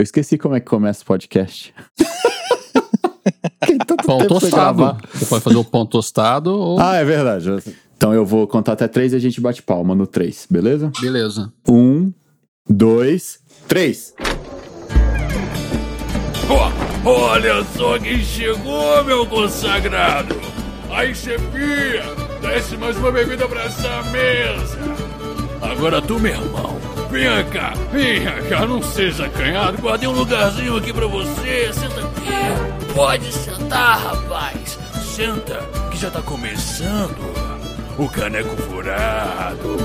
Eu esqueci como é que começa o podcast. pão tostado. Você pode fazer o pão tostado ou. Ah, é verdade. Então eu vou contar até três e a gente bate palma no três, beleza? Beleza. Um, dois, três. Oh, olha só quem chegou, meu consagrado! Aí, chefia, desce mais uma bebida pra essa mesa. Agora tu, meu irmão, Venha cá, venha cá, não seja acanhado. Guardei um lugarzinho aqui pra você. Senta aqui. Pode sentar, rapaz. Senta, que já tá começando o caneco furado.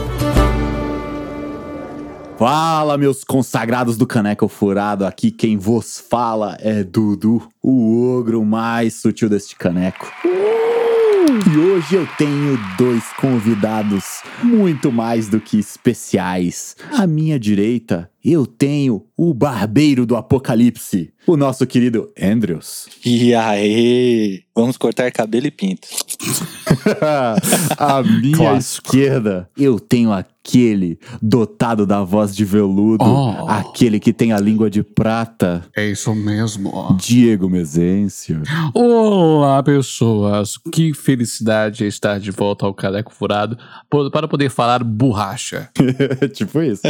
Fala, meus consagrados do Caneco Furado. Aqui quem vos fala é Dudu, o ogro mais sutil deste caneco. E hoje eu tenho dois convidados muito mais do que especiais. À minha direita, eu tenho o barbeiro do apocalipse, o nosso querido Andrews. E aí, vamos cortar cabelo e pinto. à minha Clássico. esquerda, eu tenho aquele dotado da voz de veludo, oh. aquele que tem a língua de prata. É isso mesmo. Diego Mezencio. Olá, pessoas. Que felicidade estar de volta ao Cadeco Furado para poder falar borracha. tipo isso.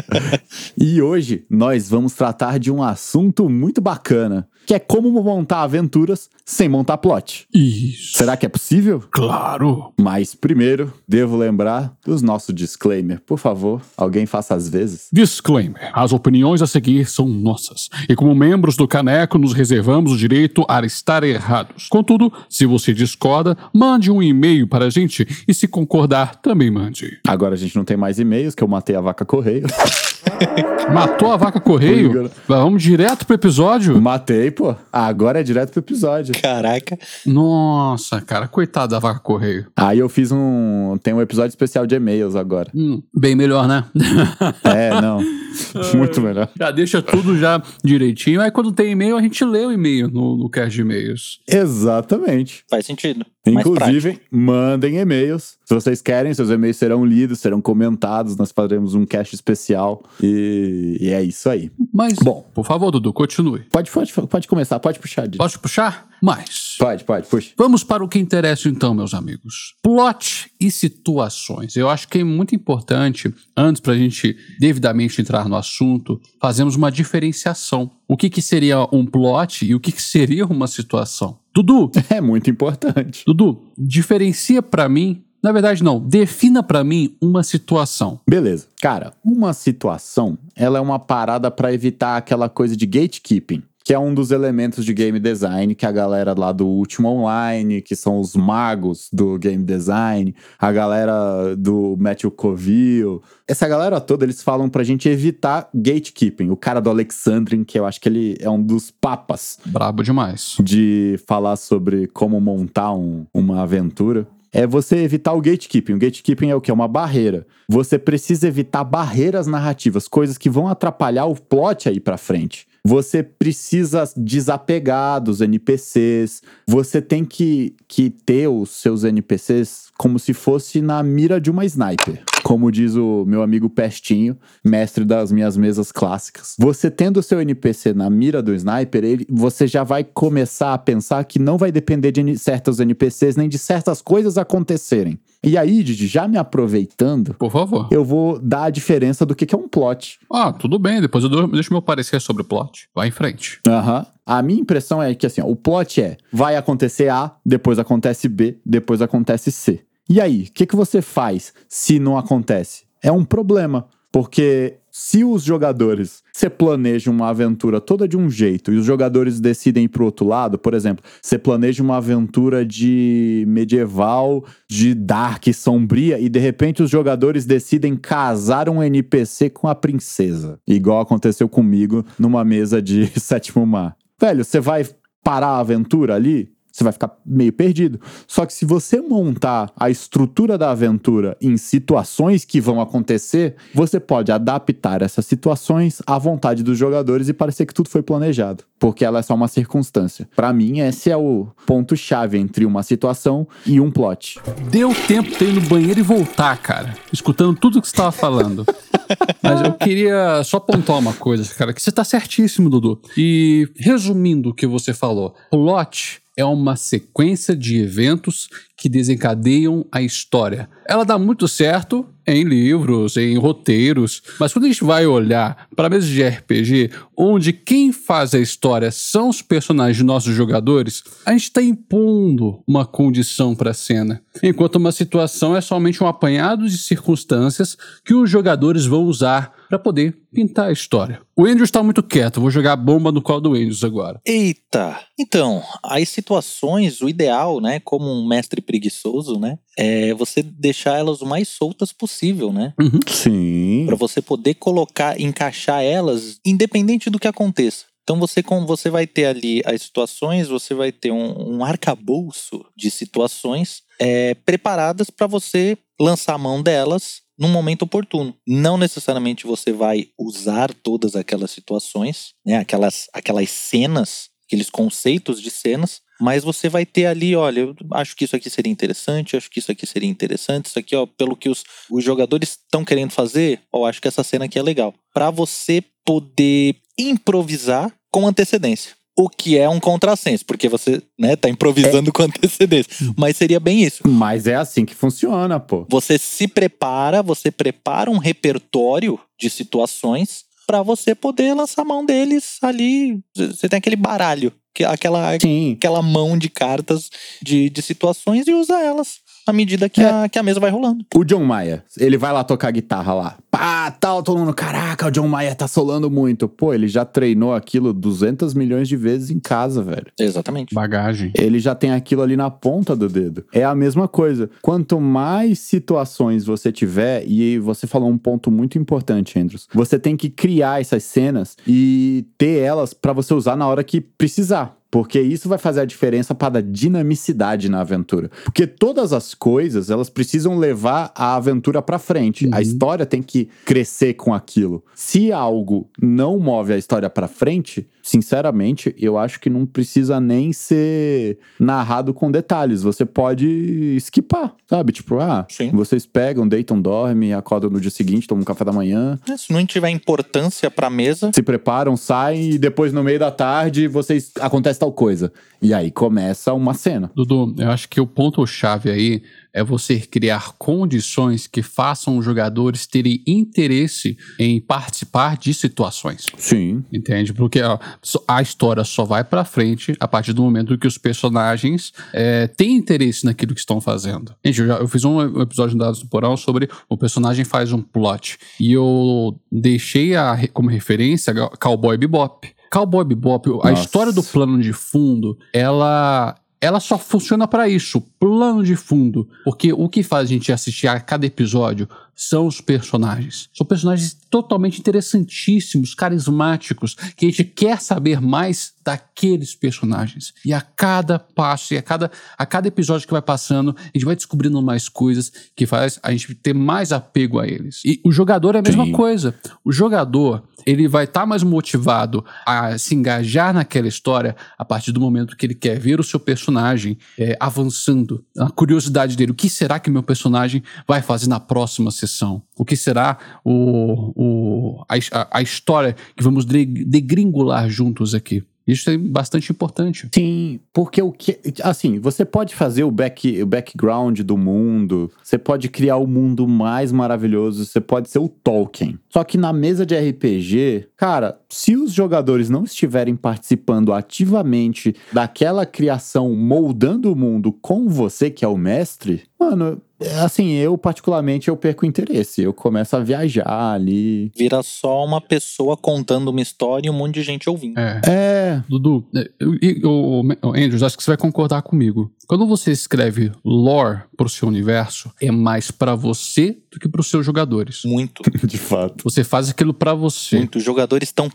e hoje nós vamos tratar de um assunto muito bacana que é como montar aventuras sem montar plot. Isso. Será que é possível? Claro. Mas primeiro, devo lembrar dos nossos disclaimer. Por favor, alguém faça às vezes. Disclaimer: as opiniões a seguir são nossas. E como membros do Caneco, nos reservamos o direito a estar errados. Contudo, se você discorda, mande um e-mail para a gente e se concordar, também mande. Agora a gente não tem mais e-mails, que eu matei a vaca correio. Matou a vaca correio? Vamos direto pro episódio? Matei, pô. Agora é direto pro episódio. Caraca. Nossa, cara, coitado da vaca correio. Aí eu fiz um. Tem um episódio especial de e-mails agora. Hum, bem melhor, né? é, não. Muito melhor. Já deixa tudo já direitinho. Aí quando tem e-mail, a gente lê o e-mail no, no cast de e-mails. Exatamente. Faz sentido. Inclusive, mandem e-mails. Se vocês querem, seus e-mails serão lidos, serão comentados. Nós faremos um cast especial. E, e é isso aí. Mas, bom, por favor, Dudu, continue. Pode, pode, pode começar, pode puxar. Didi. Pode puxar? Mais. Pode, pode, puxa. Vamos para o que interessa então, meus amigos. Plot e situações. Eu acho que é muito importante, antes para a gente devidamente entrar no assunto, fazermos uma diferenciação. O que, que seria um plot e o que, que seria uma situação? Dudu. É muito importante. Dudu, diferencia para mim na verdade, não. Defina para mim uma situação. Beleza. Cara, uma situação, ela é uma parada para evitar aquela coisa de gatekeeping que é um dos elementos de game design que a galera lá do Último Online, que são os magos do game design, a galera do Matthew Coville, essa galera toda, eles falam pra gente evitar gatekeeping. O cara do Alexandrin, que eu acho que ele é um dos papas. Brabo demais. De falar sobre como montar um, uma aventura é você evitar o gatekeeping. O gatekeeping é o que? É uma barreira. Você precisa evitar barreiras narrativas, coisas que vão atrapalhar o plot aí pra frente. Você precisa desapegar dos NPCs. Você tem que, que ter os seus NPCs como se fosse na mira de uma sniper. Como diz o meu amigo Pestinho, mestre das minhas mesas clássicas. Você tendo o seu NPC na mira do sniper, ele, você já vai começar a pensar que não vai depender de certos NPCs nem de certas coisas acontecerem. E aí, Didi, já me aproveitando, por favor, eu vou dar a diferença do que, é um plot. Ah, tudo bem, depois eu deixo meu parecer sobre o plot. Vai em frente. Aham. Uhum. A minha impressão é que assim, ó, o plot é: vai acontecer A, depois acontece B, depois acontece C. E aí, o que, que você faz se não acontece? É um problema, porque se os jogadores você planeja uma aventura toda de um jeito e os jogadores decidem ir pro outro lado, por exemplo, você planeja uma aventura de medieval, de dark, sombria e de repente os jogadores decidem casar um NPC com a princesa, igual aconteceu comigo numa mesa de sétimo mar. Velho, você vai parar a aventura ali? Você vai ficar meio perdido. Só que se você montar a estrutura da aventura em situações que vão acontecer, você pode adaptar essas situações à vontade dos jogadores e parecer que tudo foi planejado, porque ela é só uma circunstância. Para mim, esse é o ponto chave entre uma situação e um plot. Deu tempo de ir no banheiro e voltar, cara, escutando tudo que você estava falando. Mas eu queria só pontuar uma coisa, cara, que você tá certíssimo, Dudu. E resumindo o que você falou, plot é uma sequência de eventos que desencadeiam a história. Ela dá muito certo em livros, em roteiros, mas quando a gente vai olhar para mesas de RPG, onde quem faz a história são os personagens de nossos jogadores, a gente está impondo uma condição para a cena, enquanto uma situação é somente um apanhado de circunstâncias que os jogadores vão usar para poder pintar a história. O Andrews está muito quieto, vou jogar a bomba no colo do Andrews agora. Eita! Então, as situações, o ideal, né, como um mestre preguiçoso, né, é você deixar elas o mais soltas possível, né? Uhum. Sim. Para você poder colocar, encaixar elas independente do que aconteça. Então você, com, você vai ter ali as situações, você vai ter um, um arcabouço de situações é, preparadas para você lançar a mão delas num momento oportuno. Não necessariamente você vai usar todas aquelas situações, né, aquelas, aquelas cenas, aqueles conceitos de cenas, mas você vai ter ali, olha, eu acho que isso aqui seria interessante, acho que isso aqui seria interessante, isso aqui, ó, pelo que os, os jogadores estão querendo fazer, ó, acho que essa cena aqui é legal. Para você poder improvisar com antecedência. O que é um contrassenso, porque você, né, tá improvisando com antecedência. Mas seria bem isso. Mas é assim que funciona, pô. Você se prepara, você prepara um repertório de situações para você poder lançar a mão deles ali. Você tem aquele baralho, aquela, Sim. aquela mão de cartas de, de situações e usa elas à medida que, É. a, que a mesa vai rolando. O John Maia, ele vai lá tocar guitarra lá. Pá, tal, todo mundo, caraca, o John Maia tá solando muito. Pô, ele já treinou aquilo 200 milhões de vezes em casa, velho. Exatamente. Bagagem. Ele já tem aquilo ali na ponta do dedo. É a mesma coisa. Quanto mais situações você tiver, e você falou um ponto muito importante, Andrews, você tem que criar essas cenas e ter elas pra você usar na hora que precisar. Porque isso vai fazer a diferença para a dinamicidade na aventura. Porque todas as coisas, elas precisam levar a aventura pra frente. A história tem que crescer com aquilo. Se algo não move a história pra frente, sinceramente, eu acho que não precisa nem ser narrado com detalhes. Você pode skipar, sabe? Tipo, ah, Sim. vocês pegam, deitam, dormem, acordam no dia seguinte, tomam um café da manhã, É, Se não tiver importância pra mesa, se preparam, saem e depois no meio da tarde vocês acontece tal coisa. E aí começa uma cena. Dudu, eu acho que o ponto-chave aí é você criar condições que façam os jogadores terem interesse em participar de situações. Sim. Entende? Porque ó, a história só vai pra frente a partir do momento que os personagens é, têm interesse naquilo que estão fazendo. Gente, eu, já, eu fiz um episódio no Dados do Porão sobre o personagem faz um plot. E eu deixei a, como referência a Cowboy Bebop. Cowboy Bebop, a Nossa. história do plano de fundo, ela ela só funciona pra isso, plano de fundo, porque o que faz a gente assistir a cada episódio são os personagens. São personagens totalmente interessantíssimos, carismáticos, que a gente quer saber mais daqueles personagens. E a cada passo, e a cada, a cada episódio que vai passando, a gente vai descobrindo mais coisas que faz a gente ter mais apego a eles. E o jogador é a mesma Sim. coisa. O jogador, ele vai estar mais motivado a se engajar naquela história a partir do momento que ele quer ver o seu personagem é, avançando. A curiosidade dele, o que será que meu personagem vai fazer na próxima sessão? O que será o, o, a, a- história que vamos de- degringolar juntos aqui? Isso é bastante importante. Sim, porque o que. Assim, você pode fazer o, back, o background do mundo, você pode criar o mundo mais maravilhoso, você pode ser o Tolkien. Só que na mesa de RPG, cara, se os jogadores não estiverem participando ativamente daquela criação, moldando o mundo com você, que é o mestre, mano. É Assim, eu particularmente eu perco o interesse. Eu começo a viajar ali. vira só uma pessoa contando uma história e um monte de gente ouvindo. É. É, Dudu, é, eu- e- o, o Andrews, acho que você vai concordar comigo. Quando você escreve lore pro seu universo, é mais pra você do que pros seus jogadores. Muito, de fato. Você faz aquilo pra você. muito. Os jogadores estão.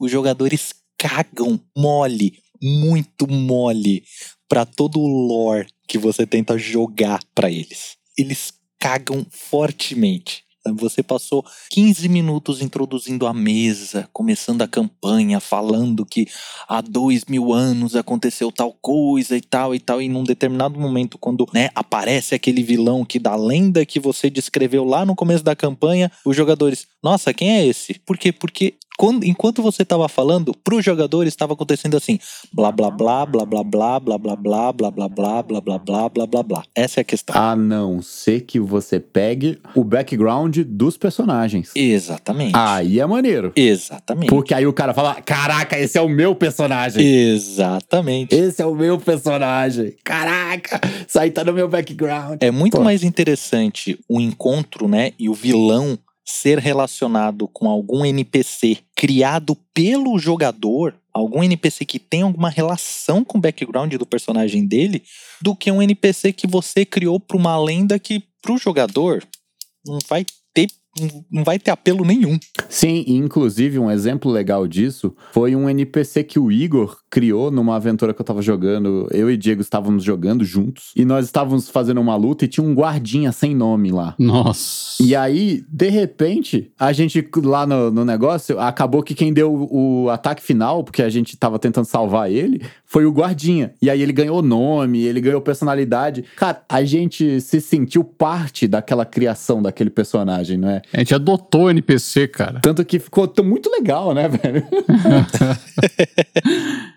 Os jogadores cagam mole muito mole pra todo o lore que você tenta jogar pra eles. Eles cagam fortemente. Você passou 15 minutos introduzindo a mesa, começando a campanha, falando que há dois mil anos aconteceu tal coisa e tal e tal, e num determinado momento, quando né, aparece aquele vilão que da lenda que você descreveu lá no começo da campanha, os jogadores, nossa, quem é esse? Por quê? Porque quando, enquanto você estava falando, pro jogador estava acontecendo assim: blá blá blá, blá blá blá, blá blá blá, blá blá blá, blá blá blá, blá blá blá. Essa é a questão. A não ser que você pegue o background dos personagens. Exatamente. Aí é maneiro. Exatamente. Porque aí o cara fala: Caraca, esse é o meu personagem. Exatamente. Esse é o meu personagem. Caraca, isso aí tá no meu background. É muito Pô. mais interessante o encontro, né, e o vilão ser relacionado com algum NPC criado pelo jogador, algum NPC que tem alguma relação com o background do personagem dele, do que um NPC que você criou para uma lenda que pro jogador não vai ter não vai ter apelo nenhum. Sim, inclusive um exemplo legal disso foi um NPC que o Igor criou numa aventura que eu tava jogando. Eu e Diego estávamos jogando juntos e nós estávamos fazendo uma luta e tinha um guardinha sem nome lá. Nossa. E aí, de repente, a gente lá no, no negócio, acabou que quem deu o ataque final, porque a gente tava tentando salvar ele, foi o guardinha. E aí ele ganhou nome, ele ganhou personalidade. Cara, a gente se sentiu parte daquela criação daquele personagem, não é? A gente adotou o NPC, cara. Tanto que ficou tão- muito legal, né, velho?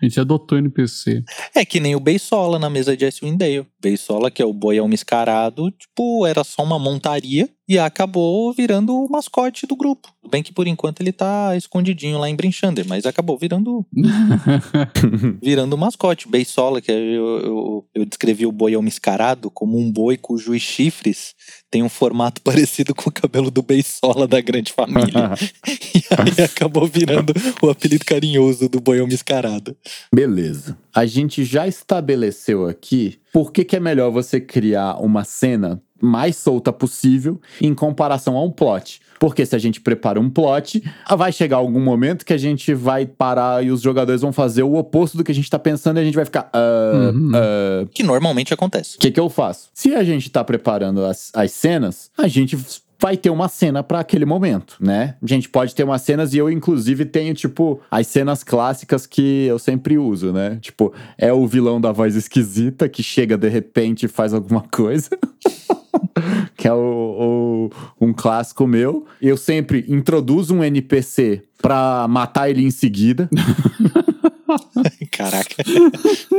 Gente adotou NPC. É que nem o Beisola na mesa de Icewind Dale. Beisola, que é o boião mascarado, tipo, era só uma montaria e acabou virando o mascote do grupo. Bem que por enquanto ele tá escondidinho lá em Brinchander, mas acabou virando virando o mascote. Beisola, que eu, eu, eu descrevi o boião mascarado como um boi cujos chifres tem um formato parecido com o cabelo do Beisola da grande família. e aí acabou virando o apelido carinhoso do boião mascarado. Beleza. A gente já estabeleceu aqui por que, que é melhor você criar uma cena mais solta possível em comparação a um plot. Porque se a gente prepara um plot, vai chegar algum momento que a gente vai parar e os jogadores vão fazer o oposto do que a gente tá pensando e a gente vai ficar. "Ah, Uhum. ah, Que normalmente acontece. o que, que eu faço? Se a gente tá preparando as, as cenas, a gente vai ter uma cena pra aquele momento, né? A gente pode ter umas cenas e eu, inclusive, tenho, tipo, as cenas clássicas que eu sempre uso, né? Tipo, é o vilão da voz esquisita que chega de repente e faz alguma coisa. que é o, o- um clássico meu. Eu sempre introduzo um NPC pra matar ele em seguida. Caraca.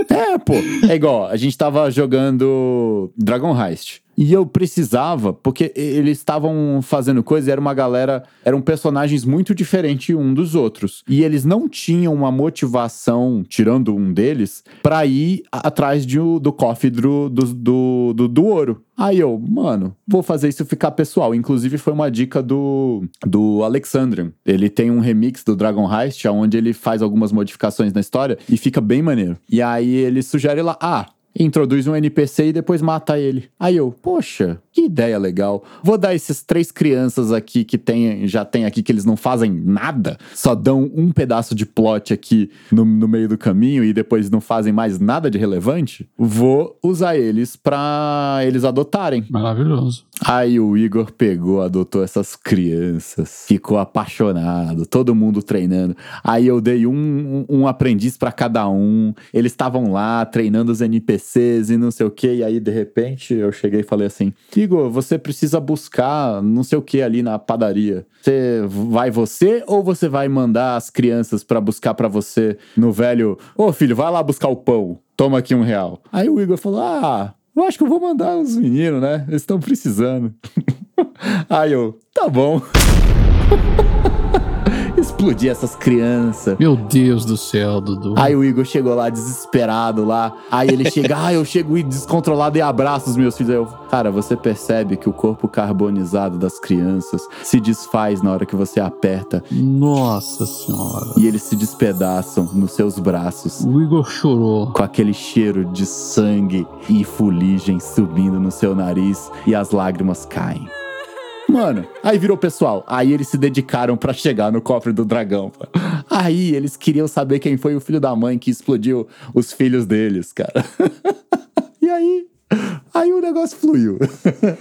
É, pô. É igual, a gente tava jogando Dragon Heist. E eu precisava, porque eles estavam fazendo coisa e era uma galera. Eram personagens muito diferentes um dos outros. E eles não tinham uma motivação, tirando um deles, pra ir atrás de, do cofre do, do, do, do, do ouro. Aí eu, mano, vou fazer isso ficar pessoal. Inclusive, foi uma dica do, do Alexandrian. Ele tem um remix do Dragon Heist, onde ele faz algumas modificações na história e fica bem maneiro. E aí ele sugere lá, ah. Introduz um NPC e depois mata ele. Aí eu, poxa, que ideia legal. Vou dar esses três crianças aqui que tem, já tem aqui que eles não fazem nada, só dão um pedaço de plot aqui no, no meio do caminho e depois não fazem mais nada de relevante. Vou usar eles pra eles adotarem. Maravilhoso. Aí o Igor pegou, adotou essas crianças, ficou apaixonado, todo mundo treinando. Aí eu dei um, um, aprendiz pra cada um. Eles estavam lá treinando os NPCs e não sei o que. E aí, de repente, eu cheguei e falei assim: Igor, você precisa buscar não sei o que ali na padaria. Você vai você ou você vai mandar as crianças pra buscar pra você no velho? Ô filho, vai lá buscar o pão. Toma aqui um real. Aí o Igor falou: Ah, eu acho que eu vou mandar os meninos, né? Eles estão precisando. Aí eu, tá bom. Explodi essas crianças. Meu Deus do céu, Dudu. Aí o Igor chegou lá desesperado lá. Aí ele chega, ah, eu chego descontrolado e abraço os meus filhos. Aí eu, cara, você percebe que o corpo carbonizado das crianças se desfaz na hora que você aperta Nossa senhora. e eles se despedaçam nos seus braços. O Igor chorou. Com aquele cheiro de sangue e fuligem subindo no seu nariz e as lágrimas caem. Mano, aí virou pessoal. Aí eles se dedicaram pra chegar no cofre do dragão. Aí eles queriam saber quem foi o filho da mãe que explodiu os filhos deles, cara. e aí, aí o negócio fluiu.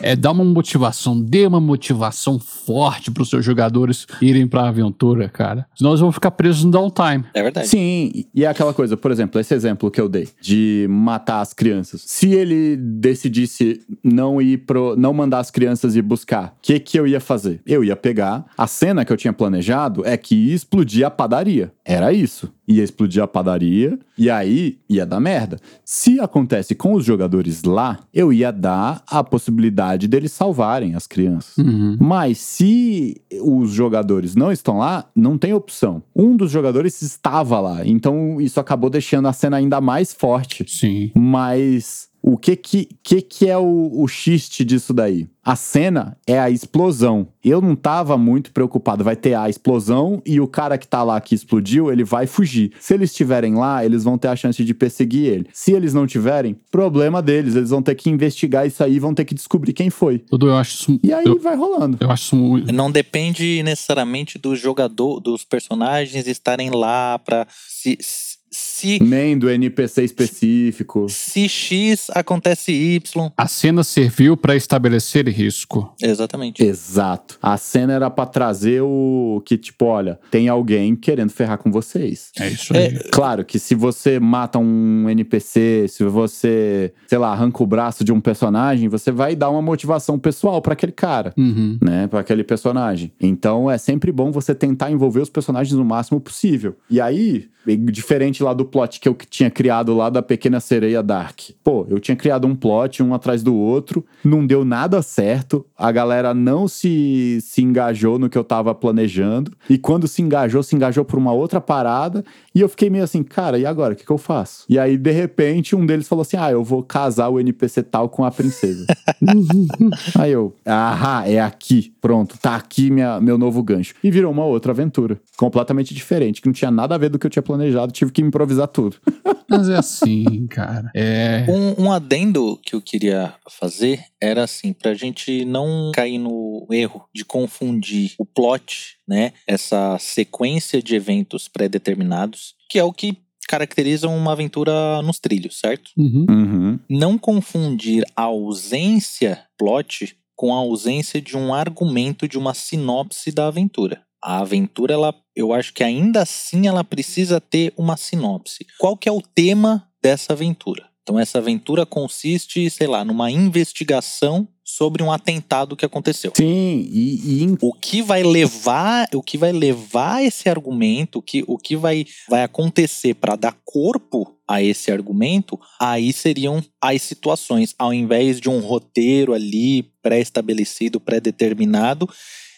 É dar uma motivação, dê uma motivação forte para os seus jogadores irem para a aventura, cara. Senão eles vão ficar presos no downtime. É verdade. Sim, e é aquela coisa, por exemplo, esse exemplo que eu dei de matar as crianças. Se ele decidisse não ir pro, não mandar as crianças ir buscar, o que que eu ia fazer? Eu ia pegar a cena que eu tinha planejado é que ia explodir a padaria. Era isso. Ia explodir a padaria e aí ia dar merda. Se acontece com os jogadores lá, eu ia dar a possibilidade deles salvarem as crianças. Uhum. Mas se os jogadores não estão lá, não tem opção. Um dos jogadores estava lá, então isso acabou deixando a cena ainda mais forte. Sim. Mas o que que, que, que é o, o xiste disso daí? A cena é a explosão. Eu não tava muito preocupado. Vai ter a explosão e o cara que tá lá que explodiu, ele vai fugir. Se eles estiverem lá, eles vão ter a chance de perseguir ele. Se eles não tiverem, problema deles. Eles vão ter que investigar isso aí, vão ter que descobrir quem foi. Dudu, eu acho isso. E aí eu, vai rolando. eu acho isso muito. Não depende necessariamente do jogador, dos personagens estarem lá pra. Se, se, Nem do NPC específico. se X acontece Y. A cena serviu para estabelecer risco. Exatamente. Exato. A cena era pra trazer o que, tipo, olha, tem alguém querendo ferrar com vocês. É isso aí. Claro que se você mata um NPC, se você, sei lá, arranca o braço de um personagem, você vai dar uma motivação pessoal pra aquele cara. Uhum. Né, para aquele personagem. Então é sempre bom você tentar envolver os personagens no máximo possível. E aí, diferente lá do plot que eu tinha criado lá da Pequena Sereia Dark. Pô, eu tinha criado um plot um atrás do outro, não deu nada certo, a galera não se, se engajou no que eu tava planejando, e quando se engajou, se engajou por uma outra parada, e eu fiquei meio assim, cara, e agora? O que, que eu faço? E aí, de repente, um deles falou assim: ah, eu vou casar o NPC tal com a princesa. aí eu, ah, é aqui, pronto, tá aqui minha, meu novo gancho. E virou uma outra aventura, completamente diferente, que não tinha nada a ver do que eu tinha planejado, tive que improvisar tudo. Mas é assim, cara. É. Um, um adendo que eu queria fazer era assim, pra gente não cair no erro de confundir o plot, né? Essa sequência de eventos pré-determinados, que é o que caracteriza uma aventura nos trilhos, certo? Uhum. Uhum. Não confundir a ausência plot com a ausência de um argumento de uma sinopse da aventura. A aventura, ela, eu acho que ainda assim ela precisa ter uma sinopse. Qual que é o tema dessa aventura? Então essa aventura consiste, sei lá, numa investigação sobre um atentado que aconteceu. Sim, e, e O que vai levar, o que vai levar esse argumento, o que, o que vai, vai acontecer para dar corpo a esse argumento, aí seriam as situações, ao invés de um roteiro ali pré-estabelecido, pré-determinado,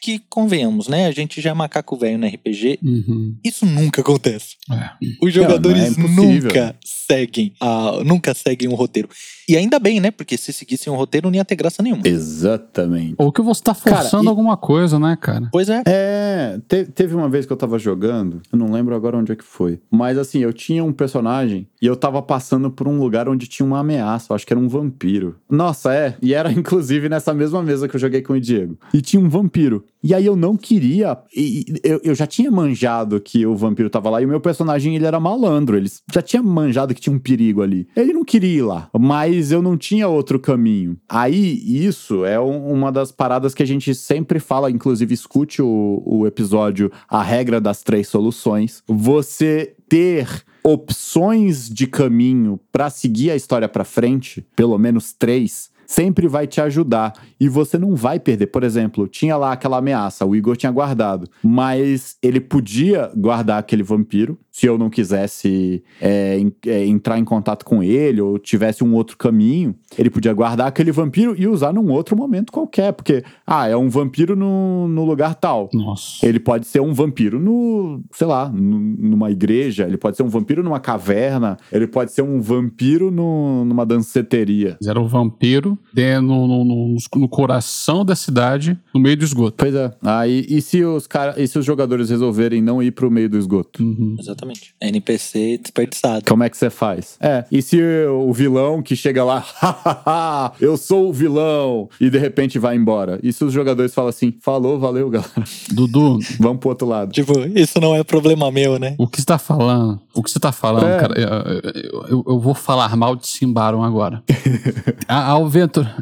que convenhamos, né? A gente já é macaco velho no RPG, Uhum. isso nunca acontece. É. Os jogadores não é nunca seguem, a, nunca seguem um roteiro. E ainda bem, né? Porque se seguissem um roteiro não ia ter graça nenhuma. Exatamente. Ou que você tá Cara, forçando e- alguma coisa, né, cara? Pois é. É, te- teve uma vez que eu tava jogando, eu não lembro agora onde é que foi. Mas assim, eu tinha um personagem e eu tava passando por um lugar onde tinha uma ameaça, eu acho que era um vampiro. Nossa, é, e era inclusive nessa mesma mesa que eu joguei com o Diego. E tinha um vampiro. E aí eu não queria. e- eu, eu já tinha manjado que o vampiro tava lá e o meu personagem ele era malandro. Ele já tinha manjado que tinha um perigo ali. Ele não queria ir lá, mas eu não tinha outro caminho. Aí isso é um- uma das paradas que a gente sempre fala, inclusive escute o, o episódio A Regra das Três Soluções. Você ter opções de caminho pra seguir a história pra frente, pelo menos três, sempre vai te ajudar e você não vai perder. Por exemplo, tinha lá aquela ameaça, o Igor tinha guardado, mas ele podia guardar aquele vampiro se eu não quisesse é, en- é, entrar em contato com ele ou tivesse um outro caminho. Ele podia guardar aquele vampiro e usar num outro momento qualquer, porque, ah, é um vampiro no, no lugar tal. Nossa. Ele pode ser um vampiro no, sei lá, nu- numa igreja, ele pode ser um vampiro numa caverna, ele pode ser um vampiro no- numa danceteria. Era o vampiro de- no, no- no- no coração da cidade, no meio do esgoto. Pois é. Aí, e se os cara, e se os jogadores resolverem não ir pro meio do esgoto? Uhum. Exatamente. NPC desperdiçado. Como é que você faz? É, e se o vilão que chega lá, "Hahaha, eu sou o vilão, e de repente vai embora? E se os jogadores falam assim, falou, valeu, galera, Dudu, vamos pro outro lado? Tipo, isso não é problema meu, né? o que você tá falando? O que você tá falando, É. cara? Eu, eu- eu vou falar mal de Simbaron agora. a, a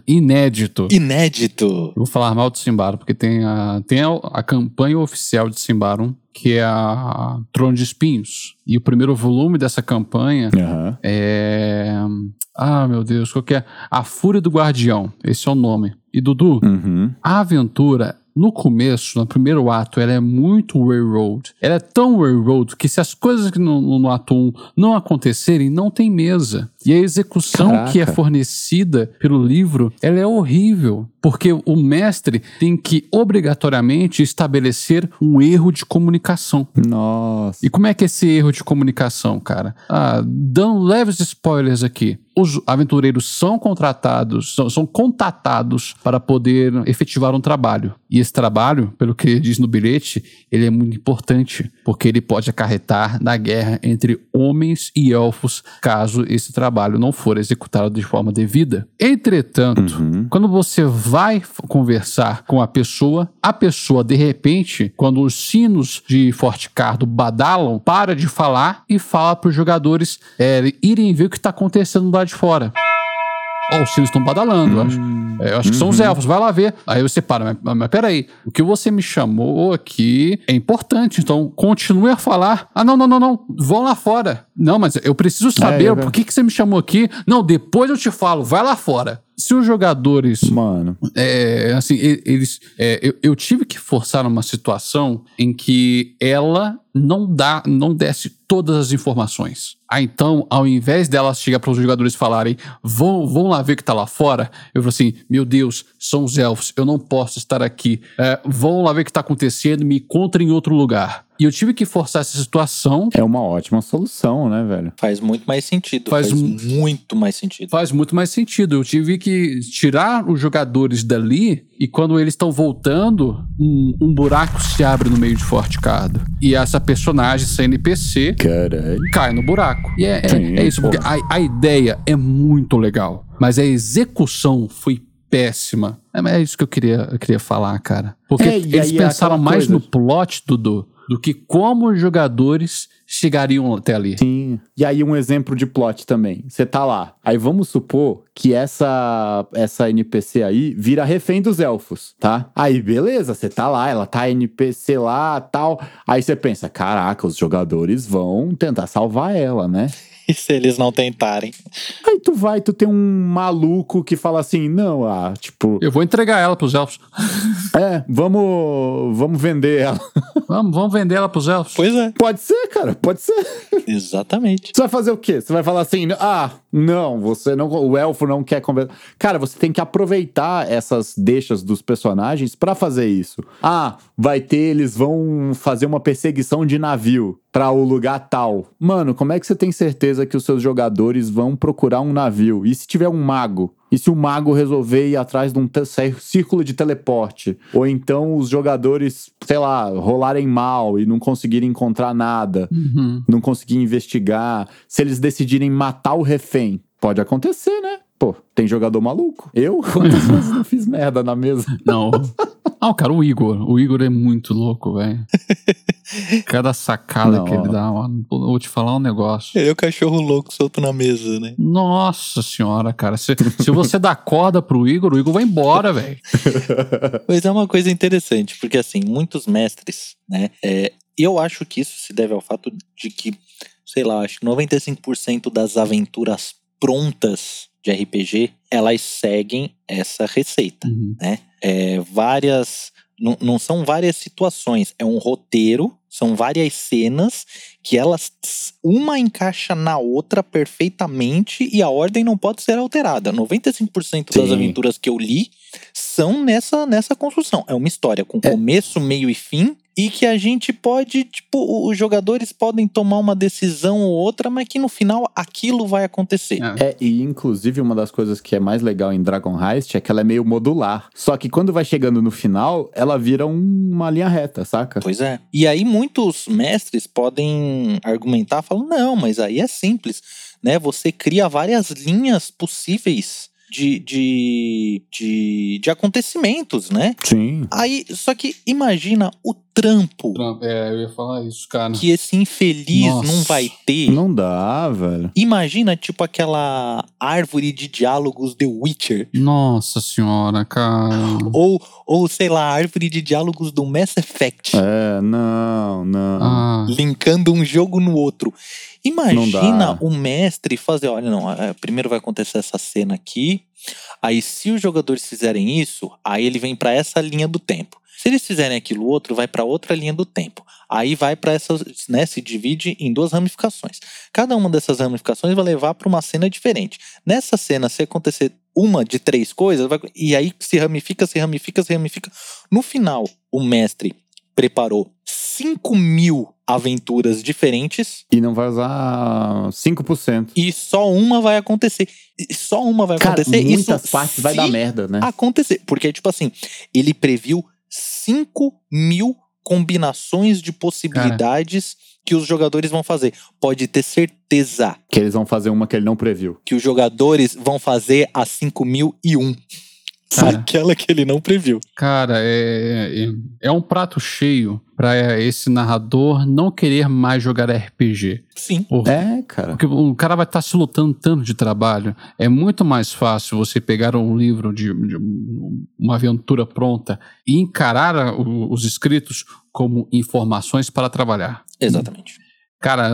inédito. Inédito. Eu vou falar mal de Simbaron, porque tem a, tem a, a campanha oficial de Simbaron, que é a Trono de Espinhos. E o primeiro volume dessa campanha Aham. é. Ah, meu Deus, qual que é? A Fúria do Guardião. Esse é o nome. E Dudu, Uhum. a aventura, no começo, no primeiro ato, ela é muito railroad. Ela é tão railroad que se as coisas que no, no, no ato 1 não acontecerem, não tem mesa. E a execução Caraca. que é fornecida pelo livro, ela é horrível. Porque o mestre tem que obrigatoriamente estabelecer um erro de comunicação. Nossa. E como é que é esse erro de comunicação, cara? Ah, dando leves spoilers aqui. Os aventureiros são contratados, são, são contatados para poder efetivar um trabalho. E esse trabalho, pelo que diz no bilhete, ele é muito importante, porque ele pode acarretar na guerra entre homens e elfos, caso esse trabalho não for executado de forma devida. Entretanto, Uhum. quando você vai conversar com a pessoa, a pessoa, de repente, quando os sinos de Forte Cardo badalam, para de falar e fala para os jogadores é, irem ver o que está acontecendo lá de fora. Ó, os sinos estão badalando, eu acho. É, eu acho que são os elfos, vai lá ver. Aí você para, mas, mas peraí, o que você me chamou aqui é importante, então continue a falar. Ah, não, não, não, não, vão lá fora. Não, mas eu preciso saber é, por que, que você me chamou aqui. Não, depois eu te falo, vai lá fora. Se os jogadores Mano. é, assim, eles. é, eu, eu tive que forçar uma situação em que ela não dá, não desse todas as informações. Ah, então, ao invés dela chegar para os jogadores falarem, vão, vão lá ver o que tá lá fora, eu falo assim: meu Deus, são os elfos, eu não posso estar aqui. É, vão lá ver o que tá acontecendo, me encontrem em outro lugar. E eu tive que forçar essa situação. É uma ótima solução, né, velho? Faz muito mais sentido. Faz Faz, muito mais sentido. Faz muito mais sentido. Eu tive que tirar os jogadores dali e quando eles estão voltando, um, um buraco se abre no meio de Forte Cardo. E essa personagem, essa NPC, Caralho. cai no buraco. E é, é- Sim, é isso, porque a, a ideia é muito legal, mas a execução foi péssima. É, mas é isso que eu queria, eu queria falar, cara. Porque É, eles aí é pensaram mais coisa. no plot, Dudu, do que como os jogadores chegariam até ali. Sim. E aí um exemplo de plot também. Você tá lá. Aí vamos supor que essa essa NPC aí vira refém dos elfos, tá? Aí beleza, você tá lá, ela tá NPC lá, tal. Aí você pensa, caraca, os jogadores vão tentar salvar ela, né? Se eles não tentarem? Aí tu vai, tu tem um maluco que fala assim, não, ah, tipo, Eu vou entregar ela pros elfos. é, vamos, vamos vender ela. Vamos, vamos vender ela pros elfos. Pois é. Pode ser, cara, pode ser. Exatamente. Você vai fazer o quê? Você vai falar assim, ah, não, você não, o elfo não quer conversar. Cara, você tem que aproveitar essas deixas dos personagens pra fazer isso. Ah, vai ter, eles vão fazer uma perseguição de navio pra o lugar tal. Mano, como é que você tem certeza que os seus jogadores vão procurar um navio? E se tiver um mago? E se o mago resolver ir atrás de um círculo de teleporte? Ou então os jogadores, sei lá, rolarem mal e não conseguirem encontrar nada? Uhum. não conseguir investigar, se eles decidirem matar o refém, pode acontecer, né? Pô, tem jogador maluco. Eu, quantas vezes não fiz merda na mesa? Não. Ah, cara, o Igor. O Igor é muito louco, velho. Cada sacada Não, que ele dá, mano. Vou te falar um negócio. Ele é o cachorro louco solto na mesa, né? Nossa senhora, cara. Se, se você dá corda pro Igor, o Igor vai embora, velho. Mas é uma coisa interessante, porque assim, muitos mestres, né? É, eu acho que isso se deve ao fato de que, sei lá, acho que 95% das aventuras prontas de RPG, elas seguem essa receita. Uhum. É, várias. Não, não são várias situações, é um roteiro, são várias cenas que elas. Uma encaixa na outra perfeitamente e a ordem não pode ser alterada. 95% das Sim. aventuras que eu li são nessa, nessa construção. É uma história com É. começo, meio e fim. E que a gente pode, tipo, os jogadores podem tomar uma decisão ou outra, mas que no final aquilo vai acontecer. É. É, e inclusive uma das coisas que é mais legal em Dragon Heist é que ela é meio modular. Só que quando vai chegando no final, ela vira um- uma linha reta, saca? Pois é. E aí muitos mestres podem argumentar, falando, não, mas aí é simples, né? Você cria várias linhas possíveis de, de, de, de acontecimentos, né? Sim. Aí, só que imagina o trampo Trump, é, eu ia falar isso, cara. que esse infeliz Nossa. não vai ter. Não dá, velho. Imagina, tipo, aquela árvore de diálogos The Witcher. Nossa senhora, cara. Ou, ou, sei lá, a árvore de diálogos do Mass Effect. É, não, não. Ah, linkando um jogo no outro. Imagina o mestre fazer, olha, não, é, primeiro vai acontecer essa cena aqui, aí se os jogadores fizerem isso, aí ele vem pra essa linha do tempo. Se eles fizerem aquilo outro, vai pra outra linha do tempo. Aí vai pra essas, né, se divide em duas ramificações. Cada uma dessas ramificações vai levar pra uma cena diferente. Nessa cena, se acontecer uma de três coisas, vai- e aí se ramifica, se ramifica, se ramifica. No final, o mestre preparou 5 mil aventuras diferentes E não vai usar 5%. e só uma vai acontecer. E Só uma vai Cara, acontecer. muitas Isso partes vai dar merda, né? acontecer. Porque, tipo assim, ele previu 5 mil combinações de possibilidades que os jogadores vão fazer. Pode ter certeza Que eles vão fazer uma que ele não previu. que os jogadores vão fazer a 5001. Cara. Aquela que ele não previu. cara, é, é, é um prato cheio pra esse narrador não querer mais jogar RPG. Sim. Porra, É, cara. Porque o cara vai estar se lutando tanto de trabalho. É muito mais fácil você pegar um livro de, de uma aventura pronta e encarar o- os escritos como informações para trabalhar. Exatamente. Cara,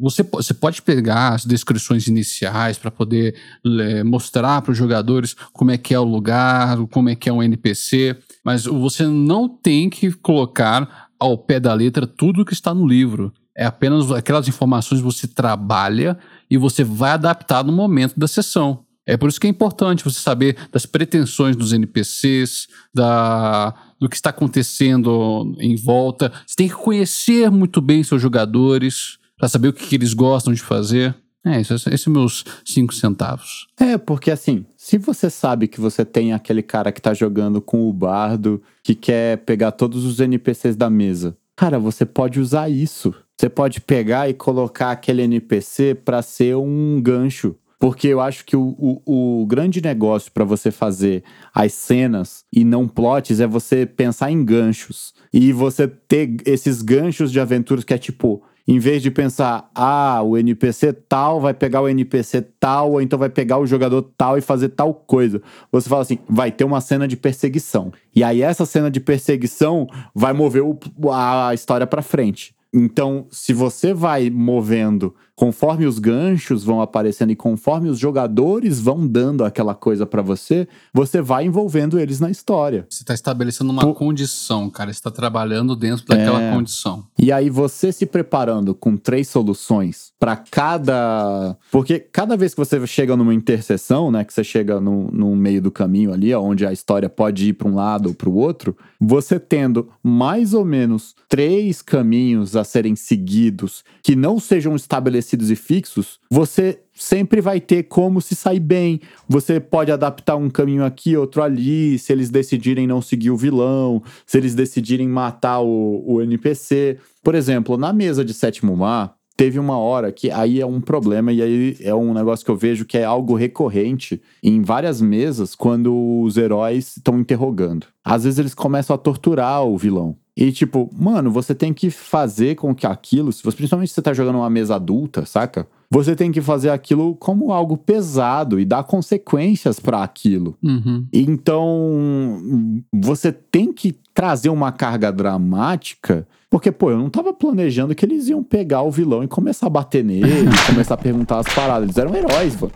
você, você pode pegar as descrições iniciais para poder é, mostrar para os jogadores como é que é o lugar, como é que é um NPC, mas você não tem que colocar ao pé da letra tudo que está no livro. É apenas aquelas informações que você trabalha e você vai adaptar no momento da sessão. É por isso que é importante você saber das pretensões dos NPCs, da, do que está acontecendo em volta. Você tem que conhecer muito bem seus jogadores para saber o que, que eles gostam de fazer. É, esses esses são meus cinco centavos. É, porque assim, se você sabe que você tem aquele cara que tá jogando com o bardo, que quer pegar todos os NPCs da mesa, cara, você pode usar isso. Você pode pegar e colocar aquele NPC pra ser um gancho. Porque eu acho que o, o, o grande negócio pra você fazer as cenas e não plots é você pensar em ganchos. E você ter esses ganchos de aventuras que é tipo, em vez de pensar, ah, o NPC tal vai pegar o NPC tal, ou então vai pegar o jogador tal e fazer tal coisa. Você fala assim, vai ter uma cena de perseguição. E aí essa cena de perseguição vai mover o- a história pra frente. Então, se você vai movendo conforme os ganchos vão aparecendo e conforme os jogadores vão dando aquela coisa pra você, você vai envolvendo eles na história. Você está estabelecendo uma Pô. condição, cara. Você está trabalhando dentro daquela É. condição. E aí você se preparando com três soluções pra cada, porque cada vez que você chega numa interseção, né, que você chega no, no meio do caminho ali, onde a história pode ir pra um lado ou pro outro, você tendo mais ou menos três caminhos a serem seguidos que não sejam estabelecidos e fixos, você sempre vai ter como se sair bem. Você pode adaptar um caminho aqui, outro ali, se eles decidirem não seguir o vilão, se eles decidirem matar o, o NPC. Por exemplo, na mesa de Sétimo Mar, teve uma hora que aí é um problema e aí é um negócio que eu vejo que é algo recorrente em várias mesas quando os heróis estão interrogando. Às vezes eles começam a torturar o vilão. E tipo, mano, você tem que fazer com que aquilo, se você, principalmente se você tá jogando uma mesa adulta, saca? Você tem que fazer aquilo como algo pesado e dar consequências pra aquilo. Uhum. Então, você tem que trazer uma carga dramática, porque, pô, eu não tava planejando que eles iam pegar o vilão e começar a bater nele, começar a perguntar as paradas. Eles eram heróis, mano.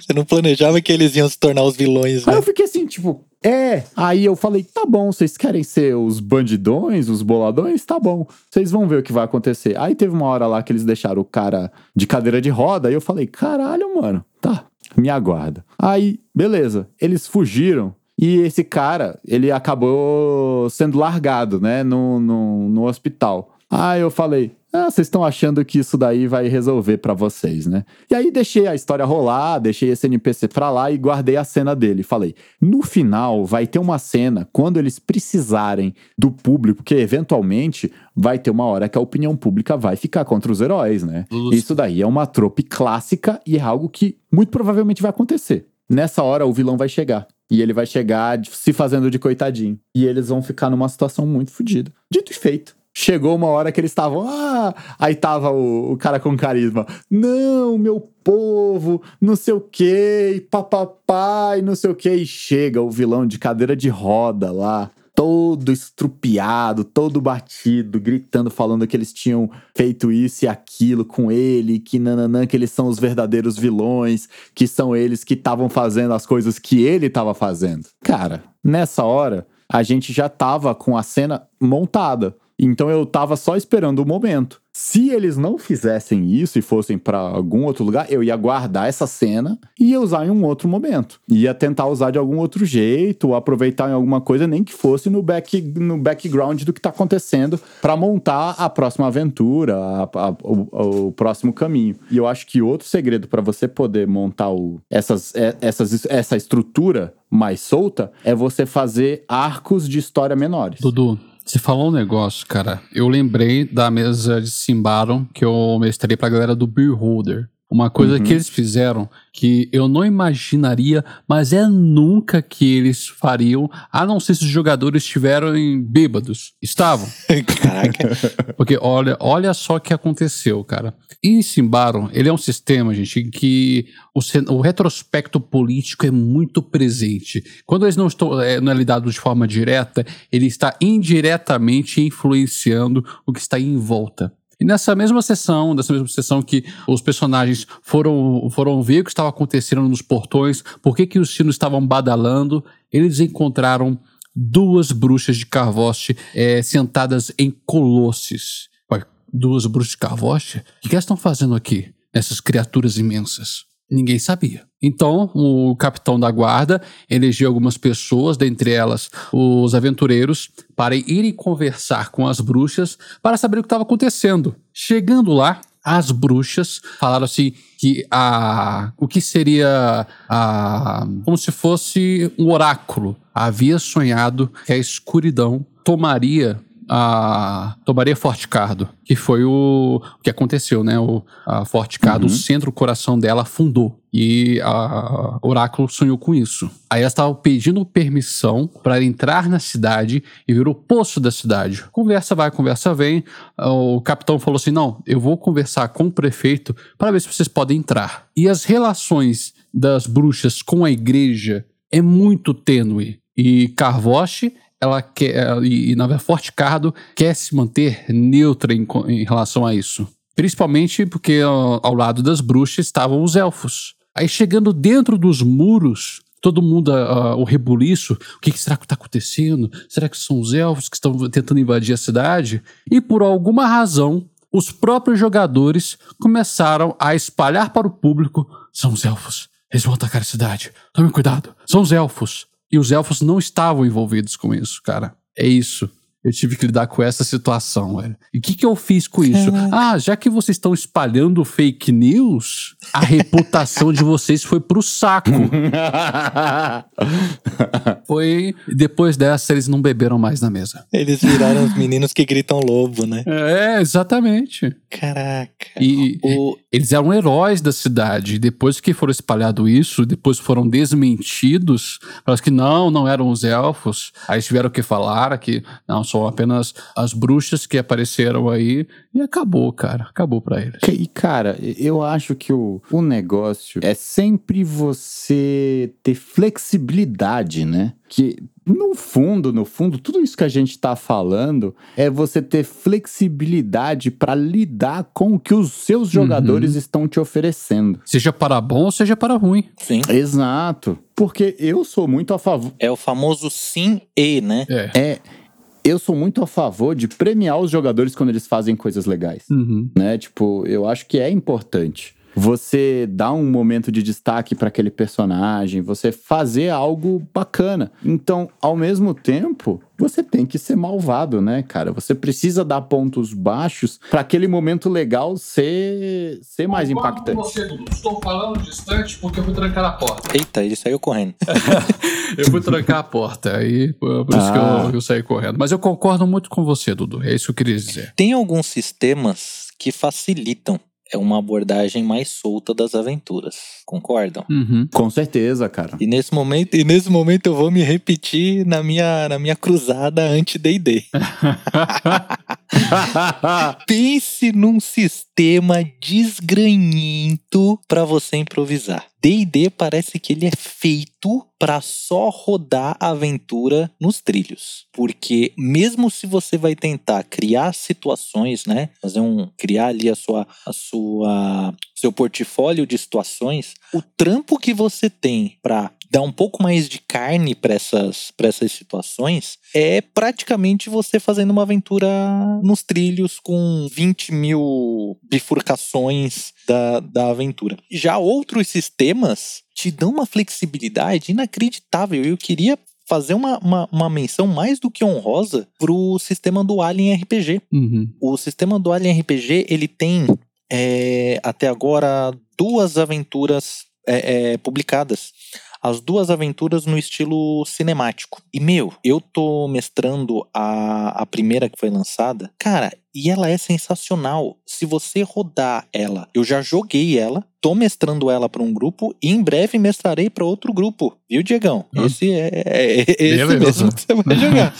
Você não planejava que eles iam se tornar os vilões, Aí né? eu fiquei assim, tipo, é. Aí eu falei, tá bom, vocês querem ser os bandidões, os boladões? Tá bom. Vocês vão ver o que vai acontecer. Aí teve uma hora lá que eles deixaram o cara de cadeira de roda, aí eu falei, caralho, mano, tá, me aguarda. Aí, beleza, eles fugiram. E esse cara, ele acabou sendo largado, né, no, no, no hospital. Aí eu falei, ah, vocês estão achando que isso daí vai resolver para vocês, né? E aí deixei a história rolar, deixei esse NPC pra lá e guardei a cena dele. Falei, no final vai ter uma cena quando eles precisarem do público, porque eventualmente vai ter uma hora que a opinião pública vai ficar contra os heróis, né? Isso daí é uma trope clássica e é algo que muito provavelmente vai acontecer. Nessa hora o vilão vai chegar. E ele vai chegar se fazendo de coitadinho. E eles vão ficar numa situação muito fodida. Dito e feito. Chegou uma hora que eles estavam. Ah! Aí tava o, o, cara com carisma. Não, meu povo, não sei o que, papapá, e não sei o que. E chega o vilão de cadeira de roda lá todo estrupiado, todo batido, gritando, falando que eles tinham feito isso e aquilo com ele, que nananã, que eles são os verdadeiros vilões, que são eles que estavam fazendo as coisas que ele estava fazendo. Cara, nessa hora, a gente já tava com a cena montada. Então eu tava só esperando o momento. Se eles não fizessem isso e fossem para algum outro lugar, eu ia guardar essa cena e ia usar em um outro momento. Ia tentar usar de algum outro jeito, ou aproveitar em alguma coisa, nem que fosse no, back, no background do que tá acontecendo, para montar a próxima aventura, a, a, o, o, próximo caminho. E eu acho que outro segredo para você poder montar o, essas, essas, essa estrutura mais solta é você fazer arcos de história menores. Dudu, você falou um negócio, cara. Eu lembrei da mesa de Simbaron que eu mestrei pra galera do Beholder. Uma coisa uhum. que eles fizeram que eu não imaginaria, mas é nunca que eles fariam, a não ser se os jogadores estiveram bêbados. Estavam. Caraca. Porque olha, olha só o que aconteceu, cara. E Simbaron, ele é um sistema, gente, em que o, o, retrospecto político é muito presente. Quando eles não estão é, não é lidado de forma direta, ele está indiretamente influenciando o que está em volta. E nessa mesma sessão, nessa mesma sessão que os personagens foram, foram ver o que estava acontecendo nos portões, por que, que os sinos estavam badalando, eles encontraram duas bruxas de Carvoste é, sentadas em colosses. Ué, duas bruxas de Carvoste? O que elas estão fazendo aqui, nessas criaturas imensas? Ninguém sabia. Então, o capitão da guarda elegeu algumas pessoas, dentre elas os aventureiros, para irem conversar com as bruxas para saber o que estava acontecendo. Chegando lá, as bruxas falaram assim que a o que seria a como se fosse um oráculo havia sonhado que a escuridão tomaria a tomaria Forte Cardo, que foi o, o que aconteceu, né? O a Forte Cardo, uhum. o centro, o coração dela afundou. E a Oráculo sonhou com isso. Aí ela estava pedindo permissão para entrar na cidade e ver o poço da cidade. Conversa vai, conversa vem. O capitão falou assim: não, eu vou conversar com o prefeito para ver se vocês podem entrar. E as relações das bruxas com a igreja é muito tênue. E Carvoche ela quer, e, e na Forte Cardo quer se manter neutra em, em relação a isso. Principalmente porque ao, ao lado das bruxas estavam os elfos. Aí chegando dentro dos muros, todo mundo, uh, o rebuliço, o que, que será que está acontecendo? Será que são os elfos que estão tentando invadir a cidade? E por alguma razão, os próprios jogadores começaram a espalhar para o público: são os elfos, eles vão atacar a cidade, tome cuidado, são os elfos. E os elfos não estavam envolvidos com isso, cara. É isso eu tive que lidar com essa situação, velho. E o que, que eu fiz com isso? Ah, já que vocês estão espalhando fake news, a reputação de vocês foi pro saco. foi. Depois dessa, eles não beberam mais na mesa. Eles viraram os meninos que gritam lobo, né? É, exatamente. Caraca. E o... eles eram heróis da cidade. Depois que foram espalhado isso, depois foram desmentidos. Parece que não, não eram os elfos. Aí tiveram que falar que não, só são apenas as bruxas que apareceram aí e acabou, cara. Acabou para eles. E, cara, eu acho que o, o negócio é sempre você ter flexibilidade, né? Que no fundo, no fundo, tudo isso que a gente está falando é você ter flexibilidade para lidar com o que os seus jogadores uhum. estão te oferecendo. Seja para bom ou seja para ruim. Sim. Exato. Porque eu sou muito a favor. É o famoso sim e, né? É. é eu sou muito a favor de premiar os jogadores quando eles fazem coisas legais. Uhum. Né? Tipo, eu acho que é importante. Você dar um momento de destaque para aquele personagem, você fazer algo bacana. Então, ao mesmo tempo, você tem que ser malvado, né, cara? Você precisa dar pontos baixos para aquele momento legal ser, ser mais Concordo impactante. Com você, Dudu. Estou falando distante porque eu fui trancar a porta. Eita, ele saiu correndo. Eu fui trancar a porta, aí por isso que Ah. eu, eu saí correndo. Mas eu concordo muito com você, Dudu. É isso que eu queria dizer. Tem alguns sistemas que facilitam é uma abordagem mais solta das aventuras. Concordam? Uhum. Com certeza, cara. E nesse momento, e nesse momento eu vou me repetir na minha, na minha cruzada anti-D&D. Pense num sistema desgranhento para você improvisar. D&D parece que ele é feito para só rodar a aventura nos trilhos, porque mesmo se você vai tentar criar situações, né, fazer um criar ali a sua a sua seu portfólio de situações, o trampo que você tem para dar um pouco mais de carne para essas, pra essas situações é praticamente você fazendo uma aventura nos trilhos com 20 mil bifurcações da, da aventura. Já outros sistemas te dão uma flexibilidade inacreditável. Eu queria fazer uma, uma, uma menção mais do que honrosa pro sistema do Alien RPG. Uhum. O sistema do Alien RPG, ele tem é, até agora duas aventuras é, é, publicadas. As duas aventuras no estilo cinemático. E, meu, eu tô mestrando a, a primeira que foi lançada. Cara, e ela é sensacional. Se você rodar ela, eu já joguei ela, tô mestrando ela para um grupo e em breve mestrarei para outro grupo. Viu, Diegão? Ah. Esse é, é- é esse Beleza. mesmo que você vai jogar.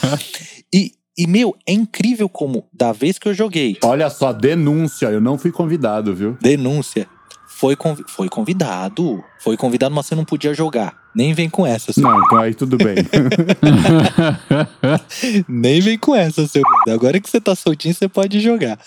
E, e, meu, é incrível como, da vez que eu joguei, Olha só, denúncia. Eu não fui convidado, viu? denúncia, foi, convi- foi convidado. Foi convidado, mas você não podia jogar. Nem vem com essa, seu. Não, então aí tudo bem. Nem vem com essa, seu. Agora que você tá soltinho, você pode jogar.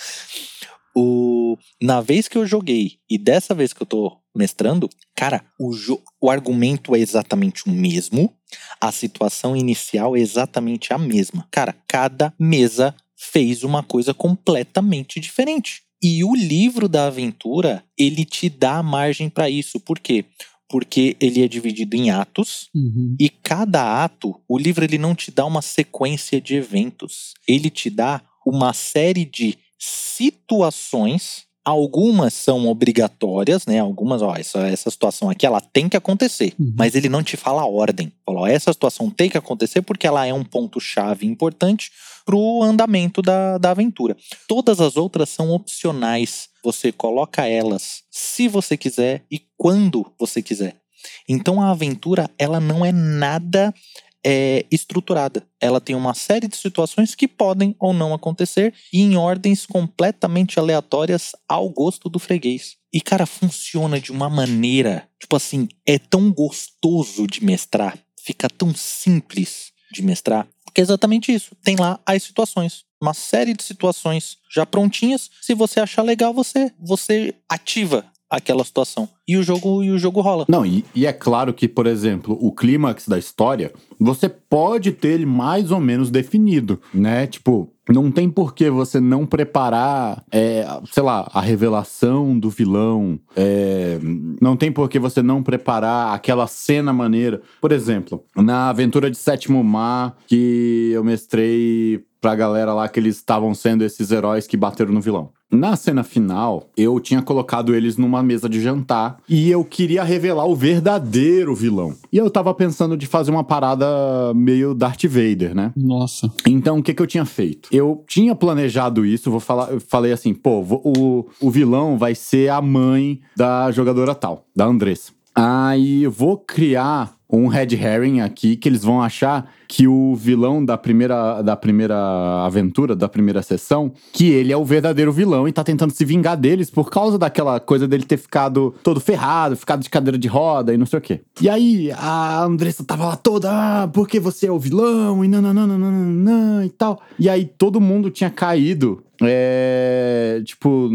O... Na vez que eu joguei e dessa vez que eu tô mestrando, cara, o, jo... o argumento é exatamente o mesmo. A situação inicial é exatamente a mesma. Cara, cada mesa fez uma coisa completamente diferente. E o livro da aventura, ele te dá margem pra isso. Por quê? Porque ele é dividido em atos Uhum. e cada ato, o livro ele não te dá uma sequência de eventos. Ele te dá uma série de situações. Algumas são obrigatórias, né? Algumas, ó, essa, essa situação aqui ela tem que acontecer. Uhum. Mas ele não te fala a ordem. Fala, ó, essa situação tem que acontecer porque ela é um ponto-chave importante pro andamento da, da aventura. Todas as outras são opcionais. Você coloca elas se você quiser e quando você quiser. Então a aventura ela não é nada é, estruturada. Ela tem uma série de situações que podem ou não acontecer e em ordens completamente aleatórias ao gosto do freguês. E cara, funciona de uma maneira, tipo assim, é tão gostoso de mestrar, fica tão simples de mestrar, porque é exatamente isso. Tem lá as situações, uma série de situações já prontinhas. Se você achar legal, você você ativa aquela situação e o jogo e o jogo rola. Não, e, e é claro que, por exemplo, o clímax da história, você pode ter ele mais ou menos definido, né? Tipo, não tem por que você não preparar, é, sei lá, a revelação do vilão. é, não tem por que você não preparar aquela cena maneira. Por exemplo, na aventura de Sétimo Mar, que eu mestrei pra galera lá que eles estavam sendo esses heróis que bateram no vilão. Na cena final, eu tinha colocado eles numa mesa de jantar e eu queria revelar o verdadeiro vilão. E eu tava pensando de fazer uma parada meio Darth Vader, né? Nossa. Então, o que, que eu tinha feito? Eu tinha planejado isso, vou falar, eu falei assim, pô, o, o vilão vai ser a mãe da jogadora tal, da Andressa. Aí eu vou criar um red herring aqui que eles vão achar que o vilão da primeira, da primeira aventura, da primeira sessão, que ele é o verdadeiro vilão e tá tentando se vingar deles por causa daquela coisa dele ter ficado todo ferrado, ficado de cadeira de roda e não sei o quê. E aí a Andressa tava lá toda, ah, porque você é o vilão e nananana e tal. E aí todo mundo tinha caído é, tipo,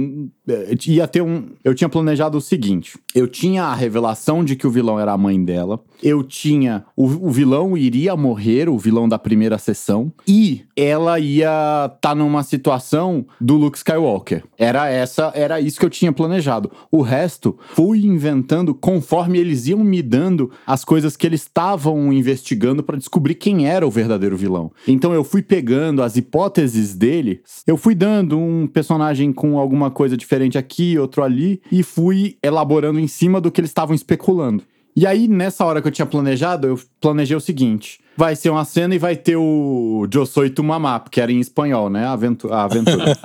é, ia ter um. Eu tinha planejado o seguinte: eu tinha a revelação de que o vilão era a mãe dela, eu tinha. O, o vilão iria morrer verdadeiro, o vilão da primeira sessão, e ela ia estar tá numa situação do Luke Skywalker. Era essa, era isso que eu tinha planejado. O resto fui inventando conforme eles iam me dando as coisas que eles estavam investigando para descobrir quem era o verdadeiro vilão. Então eu fui pegando as hipóteses dele, eu fui dando um personagem com alguma coisa diferente aqui, outro ali, e fui elaborando em cima do que eles estavam especulando. E aí, nessa hora que eu tinha planejado, eu planejei o seguinte: vai ser uma cena e vai ter o Eu Soy Mamá, porque era em espanhol, né? A aventura. A aventura.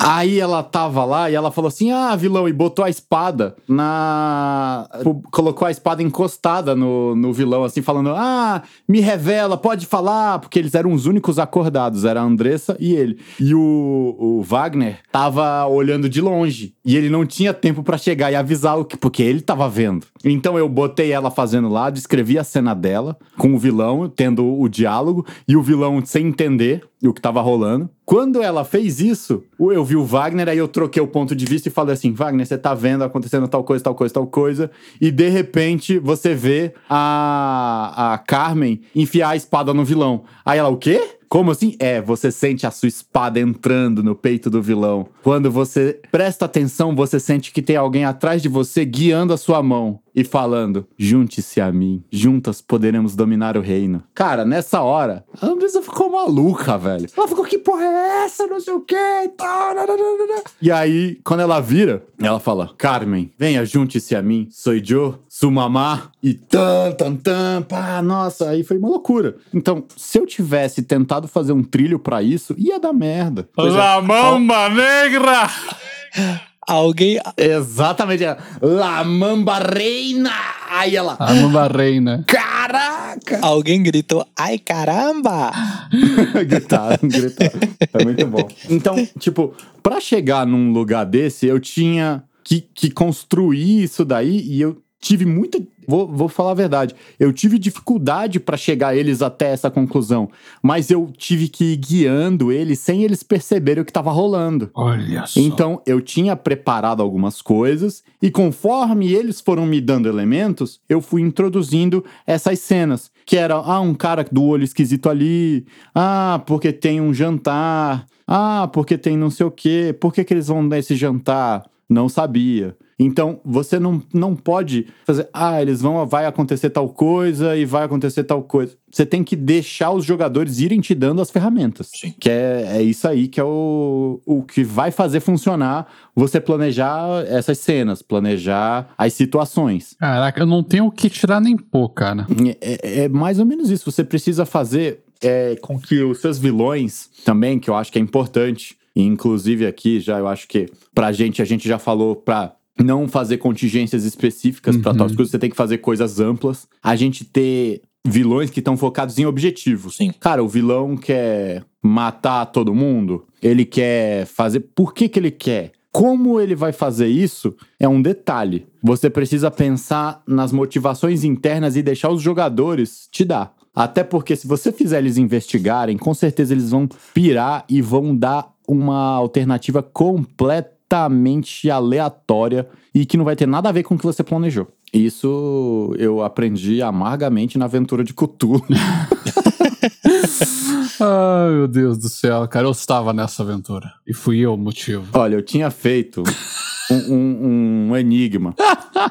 Aí ela tava lá e ela falou assim: Ah, vilão, e botou a espada na. Colocou a espada encostada no, no vilão, assim, falando: Ah, me revela, pode falar, porque eles eram os únicos acordados, era a Andressa e ele. E o, o Wagner tava olhando de longe e ele não tinha tempo para chegar e avisar o que, porque ele tava vendo. Então eu botei ela fazendo lá, descrevi a cena dela com o vilão, tendo o diálogo, e o vilão sem entender o que tava rolando. Quando ela fez isso, eu vi o Wagner, aí eu troquei o ponto de vista e falei assim: Wagner, você tá vendo acontecendo tal coisa, tal coisa, tal coisa. E de repente você vê a, a Carmen enfiar a espada no vilão. Aí ela, o quê? Como assim? É, você sente a sua espada entrando no peito do vilão. Quando você presta atenção, você sente que tem alguém atrás de você guiando a sua mão e falando: Junte-se a mim, juntas poderemos dominar o reino. Cara, nessa hora, a Andressa ficou maluca, velho. Ela ficou: Que porra é essa? Não sei o quê. E aí, quando ela vira, ela fala: Carmen, venha, junte-se a mim. Sou Joe, sou mamá. E tan, tan, tan, pá, nossa, aí foi uma loucura. Então, se eu tivesse tentado fazer um trilho para isso, ia dar merda. La é, Mamba Negra! Alguém. Exatamente. La Mamba Reina! Aí ela. A Mamba Reina. Caraca! Alguém gritou, ai caramba! gritaram, gritaram. É muito bom. Então, tipo, pra chegar num lugar desse, eu tinha que, que construir isso daí e eu tive muita. Vou, vou falar a verdade. Eu tive dificuldade para chegar eles até essa conclusão. Mas eu tive que ir guiando eles sem eles perceberem o que estava rolando. Olha só. Então eu tinha preparado algumas coisas e conforme eles foram me dando elementos, eu fui introduzindo essas cenas. Que era, ah, um cara do olho esquisito ali. Ah, porque tem um jantar. Ah, porque tem não sei o quê. Por que, que eles vão nesse jantar? Não sabia. Então, você não, não pode fazer, ah, eles vão, vai acontecer tal coisa e vai acontecer tal coisa. Você tem que deixar os jogadores irem te dando as ferramentas. Sim. Que é, é isso aí que é o, o que vai fazer funcionar você planejar essas cenas, planejar as situações. Caraca, eu não tenho o que tirar nem pôr, cara. É, é, é mais ou menos isso. Você precisa fazer é, com que os seus vilões também, que eu acho que é importante, inclusive aqui já eu acho que pra gente, a gente já falou pra não fazer contingências específicas uhum. para tal coisas, você tem que fazer coisas amplas. A gente ter vilões que estão focados em objetivos. Sim. Cara, o vilão quer matar todo mundo, ele quer fazer. Por que, que ele quer? Como ele vai fazer isso é um detalhe. Você precisa pensar nas motivações internas e deixar os jogadores te dar. Até porque se você fizer eles investigarem, com certeza eles vão pirar e vão dar uma alternativa completa completamente aleatória e que não vai ter nada a ver com o que você planejou. Isso eu aprendi amargamente na aventura de Cthulhu. Ai, meu Deus do céu, cara, eu estava nessa aventura. E fui eu o motivo. Olha, eu tinha feito um, um, um, enigma.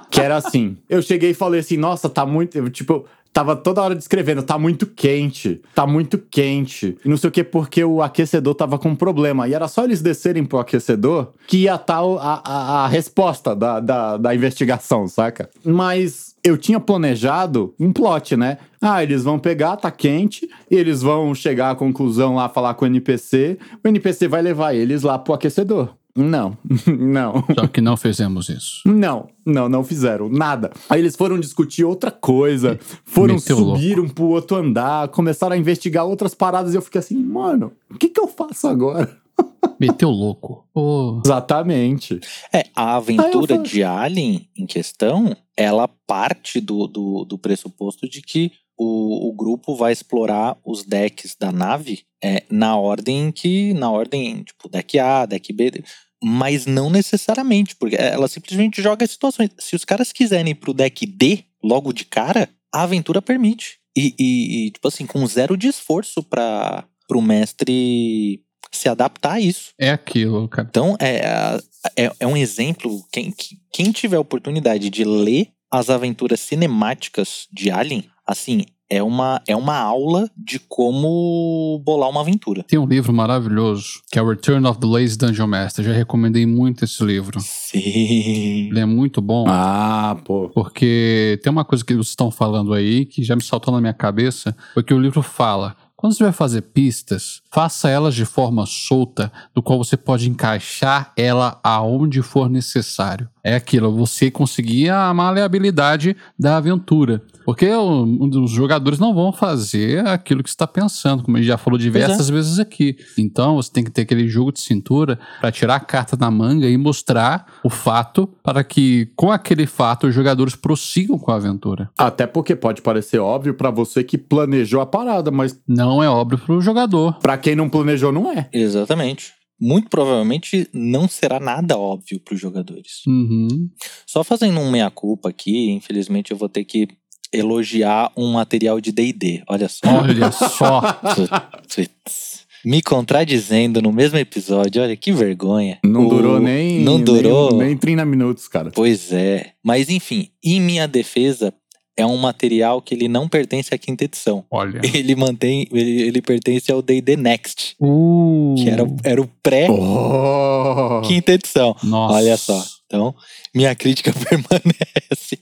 que era assim. Eu cheguei e falei assim, nossa, tá muito. Tipo, tava toda hora descrevendo, tá muito quente, tá muito quente. E não sei o que, porque o aquecedor tava com problema. E era só eles descerem pro aquecedor que ia estar tá a, a, a resposta da, da, da investigação, saca? Mas eu tinha planejado um plot, né? Ah, eles vão pegar, tá quente, eles vão chegar à conclusão lá, falar com o NPC, o NPC vai levar eles lá pro aquecedor. Não, não. Só que não fizemos isso. Não, não, não fizeram nada. Aí eles foram discutir outra coisa, foram Meteu subir um pro outro andar, começaram a investigar outras paradas e eu fiquei assim, mano, o que que eu faço agora? Meteu louco. Oh. Exatamente. É, a aventura de Alien em questão, ela parte do, do, do pressuposto de que o, o grupo vai explorar os decks da nave é, na ordem que. Na ordem, tipo, deck A, deck B mas não necessariamente, porque ela simplesmente joga as situações. Se os caras quiserem ir pro deck D, logo de cara, a aventura permite. E, e- e, tipo assim, com zero de esforço para o mestre se adaptar a isso. É aquilo, cara. Então, é, é, é um exemplo. Quem, quem tiver a oportunidade de ler as aventuras cinemáticas de Alien, assim, é uma, é uma aula de como bolar uma aventura. Tem um livro maravilhoso que é o Return of the Lazy Dungeon Master. Já recomendei muito esse livro. Sim. Ele é muito bom. ah, pô. Porque tem uma coisa que vocês estão falando aí que já me saltou na minha cabeça, porque o livro fala. Quando você vai fazer pistas, faça elas de forma solta, do qual você pode encaixar ela aonde for necessário. É aquilo, você conseguir a maleabilidade da aventura. Porque o- os jogadores não vão fazer aquilo que você está pensando, como a gente já falou diversas vezes aqui. Então você tem que ter aquele jogo de cintura para tirar a carta da manga e mostrar o fato para que, com aquele fato, os jogadores prossigam com a aventura. Até porque pode parecer óbvio pra você que planejou a parada, mas Não é óbvio para o jogador. pra quem não planejou, não é. Exatamente. Muito provavelmente não será nada óbvio para os jogadores. Uhum. Só fazendo um meia-culpa aqui, infelizmente eu vou ter que elogiar um material de D&D. Olha só. Olha só. Me contradizendo no mesmo episódio, olha que vergonha. Não O- durou nem. Não durou. Nem, nem 30 minutos, cara. Pois é. Mas enfim, em minha defesa, é um material que ele não pertence à quinta edição. Olha. Ele mantém, ele, ele pertence ao D&D Next, Uh. que era, era o pré-quinta Oh. edição. Nossa. Olha só. Então, minha crítica permanece.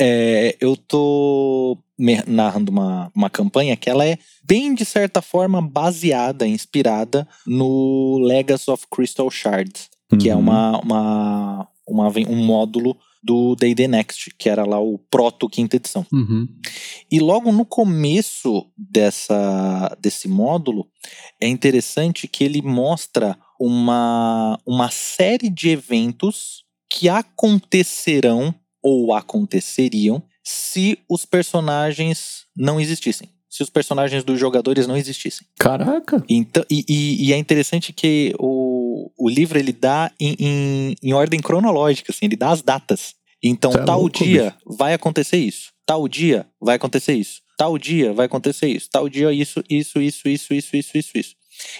É, eu tô narrando uma, uma campanha que ela é bem, de certa forma, baseada, inspirada no Legacy of Crystal Shards, que é Uhum. uma, uma, uma um módulo do D&D Next, que era lá o proto quinta edição. Uhum. E logo no começo dessa, desse módulo, é interessante que ele mostra uma, uma série de eventos que acontecerão ou aconteceriam se os personagens não existissem. Se os personagens dos jogadores não existissem. Caraca. Então, e, e- e é interessante que o, o livro ele dá em, em, em ordem cronológica, assim, ele dá as datas. Então, é tal louco, dia vai acontecer isso. Tal dia vai acontecer isso. Tal dia vai acontecer isso. Tal dia isso, isso, isso, isso, isso, isso, isso, isso.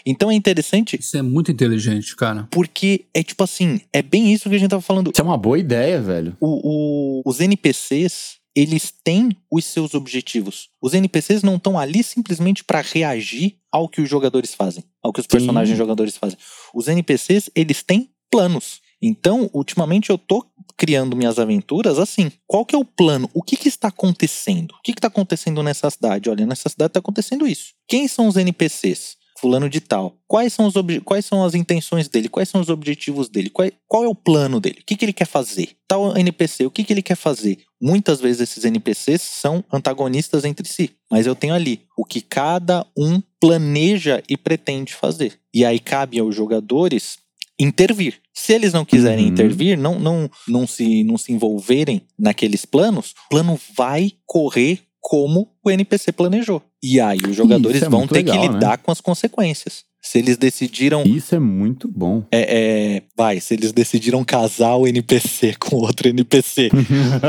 Então é interessante Isso é muito inteligente, cara. porque é tipo assim, é bem isso que a gente tava falando. Isso é uma boa ideia, velho. O- o- os NPCs, eles têm os seus objetivos. Os NPCs não estão ali simplesmente para reagir ao que os jogadores fazem, ao que os Sim. personagens jogadores fazem. Os NPCs, eles têm planos. Então, ultimamente eu tô criando minhas aventuras assim. Qual que é o plano? O que que está acontecendo? O que que está acontecendo nessa cidade? Olha, nessa cidade está acontecendo isso. Quem são os NPCs? Fulano de tal. Quais são, os quais são as intenções dele? Quais são os objetivos dele? Qual, qual é o plano dele? O que, que ele quer fazer? Tal NPC, o que, que ele quer fazer? Muitas vezes esses NPCs são antagonistas entre si, mas eu tenho ali o que cada um planeja e pretende fazer. E aí cabe aos jogadores intervir. Se eles não quiserem Uhum. intervir, não, não, não, se, não se envolverem naqueles planos, o plano vai correr como o NPC planejou. E aí os jogadores é vão ter que legal, né? lidar com as consequências. Se eles decidiram. Isso é muito bom. É, é, vai, se eles decidiram casar o NPC com outro NPC,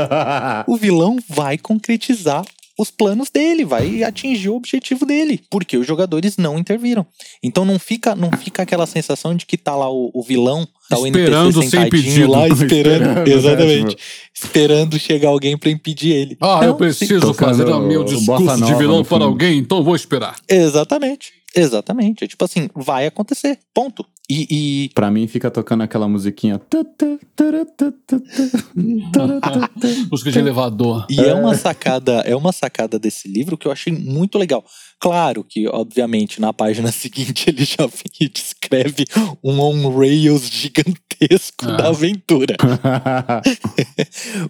o vilão vai concretizar os planos dele, vai atingir o objetivo dele, porque os jogadores não interviram. Então não fica, não fica aquela sensação de que tá lá o, o vilão, tá o Esperando NPC sem pedido. lá esperando, Esperando, né, exatamente, esperando chegar alguém pra impedir ele. Ah, Não, eu preciso Tô fazer o meu o discurso de vilão para alguém, então vou esperar. Exatamente, exatamente. É tipo assim, vai acontecer, ponto. E, e Pra mim fica tocando aquela musiquinha. Música de elevador. E é. uma sacada, é uma sacada desse livro que eu achei muito legal. Claro que, obviamente, na página seguinte ele já vem e descreve um on-rails gigantesco Ah. da aventura.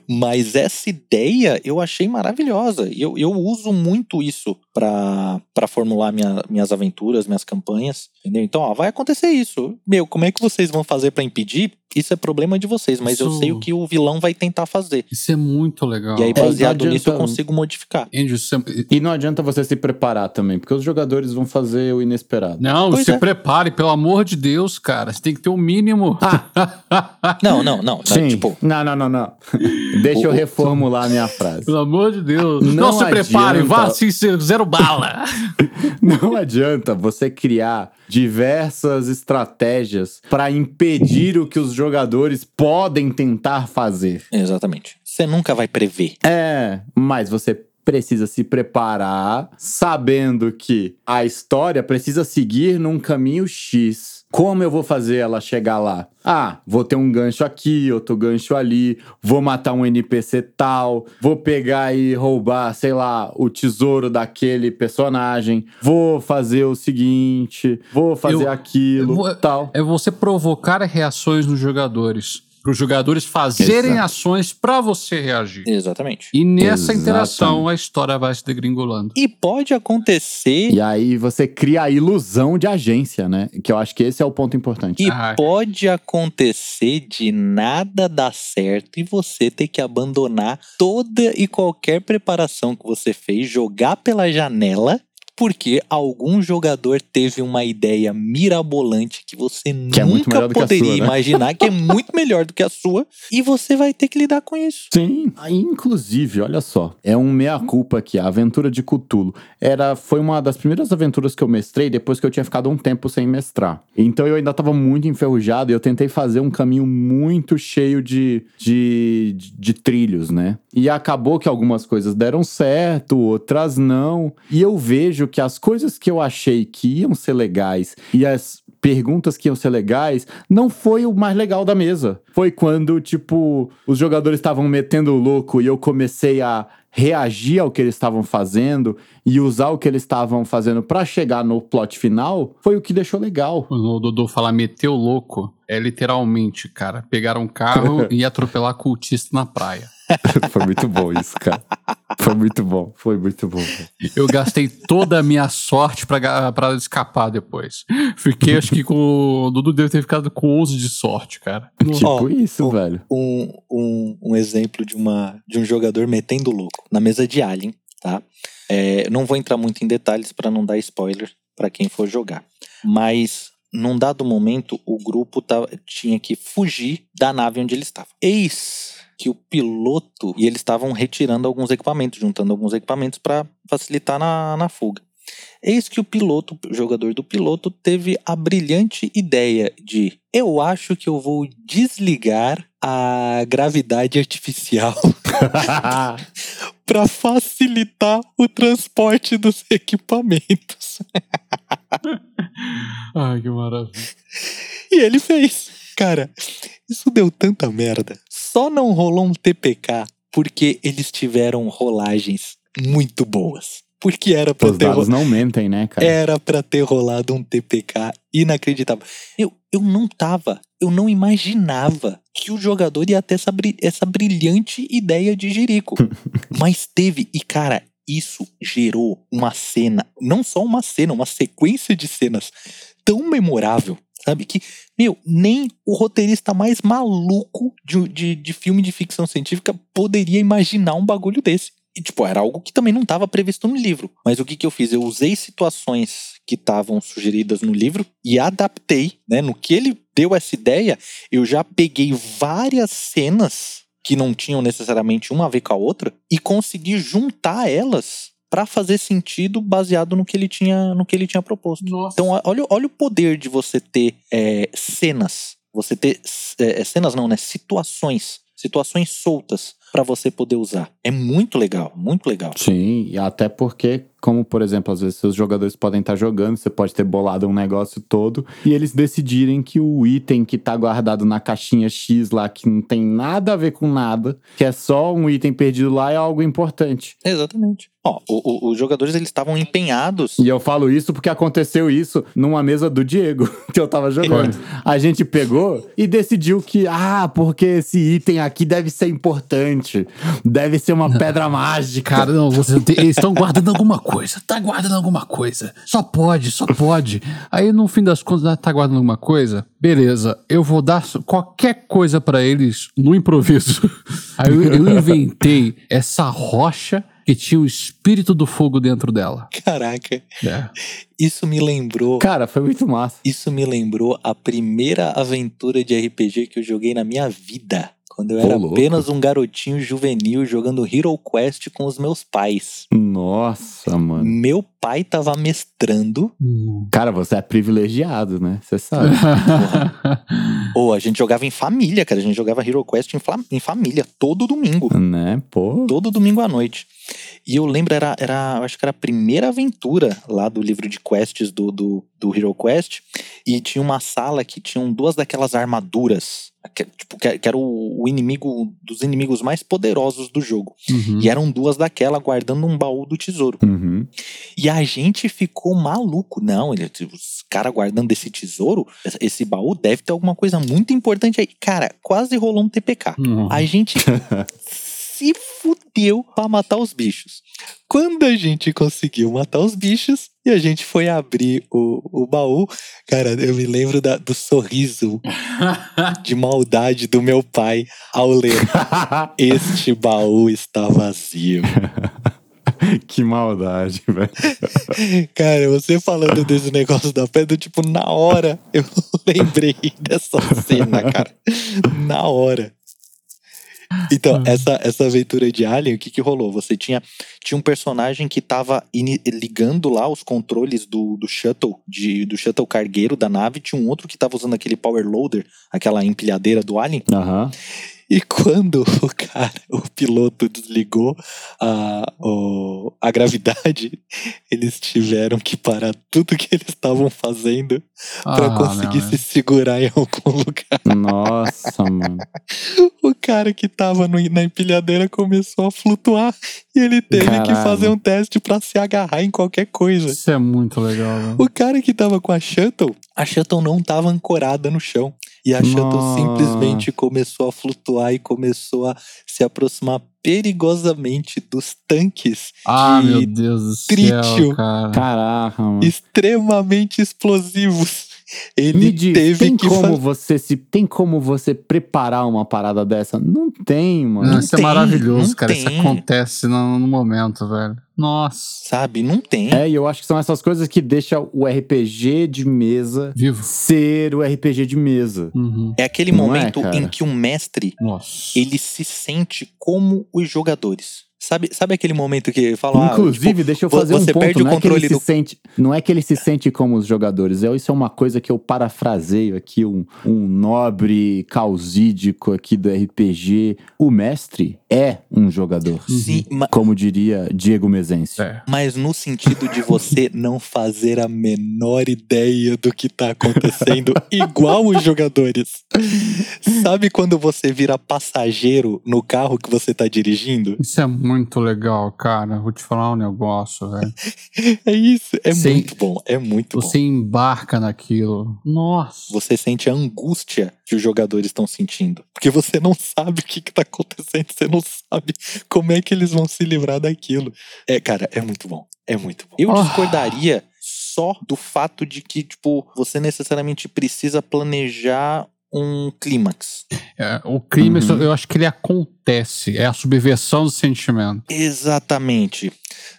Mas essa ideia eu achei maravilhosa. Eu, eu uso muito isso pra pra formular minha- minhas aventuras, minhas campanhas. Entendeu? Então, ó, vai acontecer isso. Meu, como é que vocês vão fazer pra impedir? Isso é problema de vocês, mas eu Isso- sei o que o vilão vai tentar fazer. Isso é muito legal. E aí, É, baseado não nisso, eu adianta- consigo modificar. Andrew, é- E não adianta você se preparar também. Também, porque os jogadores vão fazer o inesperado. Não, Pois se é. prepare, pelo amor de Deus, cara. Você tem que ter o mínimo. Não, não, não. tá, Sim. Tipo, Não, não, não, não. Deixa eu reformular a minha frase. Pelo amor de Deus. Não Não, se prepare, adianta. vá assim, zero bala. Não adianta você criar diversas estratégias para impedir o que os jogadores podem tentar fazer. exatamente. Você nunca vai prever. É, mas você precisa se preparar sabendo que a história precisa seguir num caminho X. Como eu vou fazer ela chegar lá? Ah, vou ter um gancho aqui, outro gancho ali, vou matar um NPC tal, vou pegar e roubar, sei lá, o tesouro daquele personagem, vou fazer o seguinte, vou fazer Eu- aquilo, eu vou- tal. É você provocar reações nos jogadores. Para os jogadores fazerem Exato. ações para você reagir. Exatamente. E nessa Exatamente. interação a história vai se degringolando. E pode acontecer E aí você cria a ilusão de agência, né? Que eu acho que esse é o ponto importante. E Ah. pode acontecer de nada dar certo e você ter que abandonar toda e qualquer preparação que você fez, jogar pela janela, porque algum jogador teve uma ideia mirabolante que você Que é nunca melhor do que poderia sua, né? imaginar, que é muito melhor do que a sua, e você vai ter que lidar com isso. Sim, aí, inclusive, olha só, é um meia-culpa aqui, a aventura de Cthulhu. Era, foi uma das primeiras aventuras que eu mestrei depois que eu tinha ficado um tempo sem mestrar. Então eu ainda tava muito enferrujado e eu tentei fazer um caminho muito cheio de, de, de, de trilhos, né? E acabou que algumas coisas deram certo, outras não. E eu vejo que as coisas que eu achei que iam ser legais e as perguntas que iam ser legais, não foi o mais legal da mesa. Foi quando, tipo, os jogadores estavam metendo o louco e eu comecei a reagir ao que eles estavam fazendo e usar o que eles estavam fazendo pra chegar no plot final, foi o que deixou legal. O Dodô fala meteu louco, é literalmente, cara, pegar um carro e atropelar cultista na praia. foi muito bom isso, cara. Foi muito bom, foi muito bom. Eu gastei toda a minha sorte pra, escapar depois. Fiquei, acho que com. O Dudu deve ter ficado com 11 de sorte, cara. Tipo Ó, isso, ó. velho. um, um, um exemplo de, uma, de um jogador metendo louco na mesa de Alien, tá? É, não vou entrar muito em detalhes para não dar spoiler para quem for jogar. Mas num dado momento o grupo tinha que fugir da nave onde ele estava. Eis que o piloto e eles estavam retirando alguns equipamentos, juntando alguns equipamentos para facilitar na, na fuga. Eis que o piloto, o jogador do piloto, teve a brilhante ideia de: eu acho que eu vou desligar a gravidade artificial para facilitar o transporte dos equipamentos. Ai, que maravilha. E ele fez. Cara, isso deu tanta merda. Só não rolou um TPK porque eles tiveram rolagens muito boas. Porque era pra Os ter ro- não mentem, né, cara? era pra ter rolado um TPK inacreditável. Eu, eu não tava, eu não imaginava que o jogador ia ter essa, essa brilhante ideia de Jerico. Mas teve, e cara, isso gerou uma cena, não só uma cena, uma sequência de cenas tão memorável, sabe? Que, meu, nem o roteirista mais maluco de, de, de filme de ficção científica poderia imaginar um bagulho desse. E, tipo, era algo que também não estava previsto no livro. Mas o que, que eu fiz? Eu usei situações que estavam sugeridas no livro e adaptei, né? No que ele deu essa ideia, eu já peguei várias cenas que não tinham necessariamente uma a ver com a outra e consegui juntar elas para fazer sentido baseado no que ele tinha, no que ele tinha proposto. Nossa. Então, olha, olha o poder de você ter é, cenas. Você ter é, cenas não, né? Situações. Situações soltas para você poder usar. É muito legal, muito legal. Sim, e até porque, como por exemplo, às vezes seus jogadores podem estar jogando, você pode ter bolado um negócio todo e eles decidirem que o item que tá guardado na caixinha X lá, que não tem nada a ver com nada, que é só um item perdido lá, é algo importante. Exatamente. Ó, o- o- os jogadores eles estavam empenhados. E eu falo isso porque aconteceu isso numa mesa do Diego, que eu tava jogando. A gente pegou e decidiu que, ah, porque esse item aqui deve ser importante, deve ser uma pedra mágica. Cara, não, você tem- eles estão guardando alguma coisa. Tá guardando alguma coisa. Só pode, só pode. Aí no fim das contas, ah, tá guardando alguma coisa? Beleza, eu vou dar qualquer coisa pra eles no improviso. Aí eu, eu inventei essa rocha que tinha o espírito do fogo dentro dela. Caraca, É. isso me lembrou. Cara, foi muito massa. Isso me lembrou a primeira aventura de RPG que eu joguei na minha vida. Quando eu Ô, era louco. apenas um garotinho juvenil jogando Hero Quest com os meus pais. Nossa, mano. Meu pai tava mestrando. Hum. Cara, você é privilegiado, né? Você sabe. Ou a gente jogava em família, cara. A gente jogava Hero Quest em, em família, todo domingo. né? Pô. Todo domingo à noite. E eu lembro, era, era, acho que era a primeira aventura lá do livro de quests do, do, do Hero Quest. E tinha uma sala que tinham duas daquelas armaduras. Que, tipo, que, era o, o inimigo dos inimigos mais poderosos do jogo. Uhum. E eram duas daquela guardando um baú do tesouro. Uhum. E a gente ficou maluco. Não, ele, os caras guardando esse tesouro, esse baú deve ter alguma coisa muito importante aí. Cara, quase rolou um TPK. Uhum. A gente se fudeu pra matar os bichos. Quando a gente conseguiu matar os bichos e a gente foi abrir o, o baú, cara, eu me lembro da- do sorriso de maldade do meu pai ao ler: Este baú está vazio. que maldade, velho. Cara, você falando desse negócio da pedra, tipo, na hora eu lembrei dessa cena, cara. Na hora. Então, essa, essa aventura de Alien, o que que rolou? Você tinha, tinha um personagem que tava ini- ligando lá os controles do, do shuttle, de, do shuttle cargueiro da nave, tinha um outro que tava usando aquele power loader, aquela empilhadeira do Alien, Aham. E quando o cara, o piloto desligou a, o- a gravidade, eles tiveram que parar tudo que eles estavam fazendo Ah, conseguir não, se segurar em algum lugar. Nossa, mano. O cara que tava no- na empilhadeira começou a flutuar e ele teve que Caralho. fazer um teste pra se agarrar em qualquer coisa. Isso é muito legal, velho. O cara que tava com a shuttle, a shuttle não tava ancorada no chão. E a shuttle simplesmente começou a flutuar e começou a se aproximar perigosamente dos tanques Ah, de meu Deus do trítio. céu, cara. Caraca, mano. extremamente explosivos. Ele Me diz, teve tem que como fazer. você se tem como você preparar uma parada dessa? Não tem, mano. Não, isso tem, é maravilhoso, cara. Isso tem. acontece no, no momento, velho. Nossa. Sabe? Não tem. É, e eu acho que são essas coisas que deixam o RPG de mesa Vivo. ser o RPG de mesa. Uhum. É aquele Não é, momento cara? em que o mestre Nossa. ele se sente como os jogadores. Sabe, sabe aquele momento que fala. Inclusive, ah, tipo, deixa eu fazer um você ponto. perde o não, é que controle ele se do- sente, não é que ele se sente como os jogadores. É, isso é uma coisa que eu parafraseio aqui, um, um nobre causídico aqui do RPG. O mestre é um jogador. Sim, ma- Como diria Diego Mezense. É. mas no sentido de você não fazer a menor ideia do que tá acontecendo, igual os jogadores. Sabe quando você vira passageiro no carro que você tá dirigindo? Isso é muito legal, cara. Vou te falar um negócio, velho. É isso, é Sim. muito bom, é muito bom. Você embarca naquilo. Nossa. Você sente a angústia que os jogadores estão sentindo. Porque você não sabe o que, que tá acontecendo, você não sabe como é que eles vão se livrar daquilo. É, cara, é muito bom. É muito bom. Eu Ah. discordaria só do fato de que, tipo, você necessariamente precisa planejar um clímax. É, o crime, Uhum. eu acho que ele acontece. É a subversão do sentimento. Exatamente.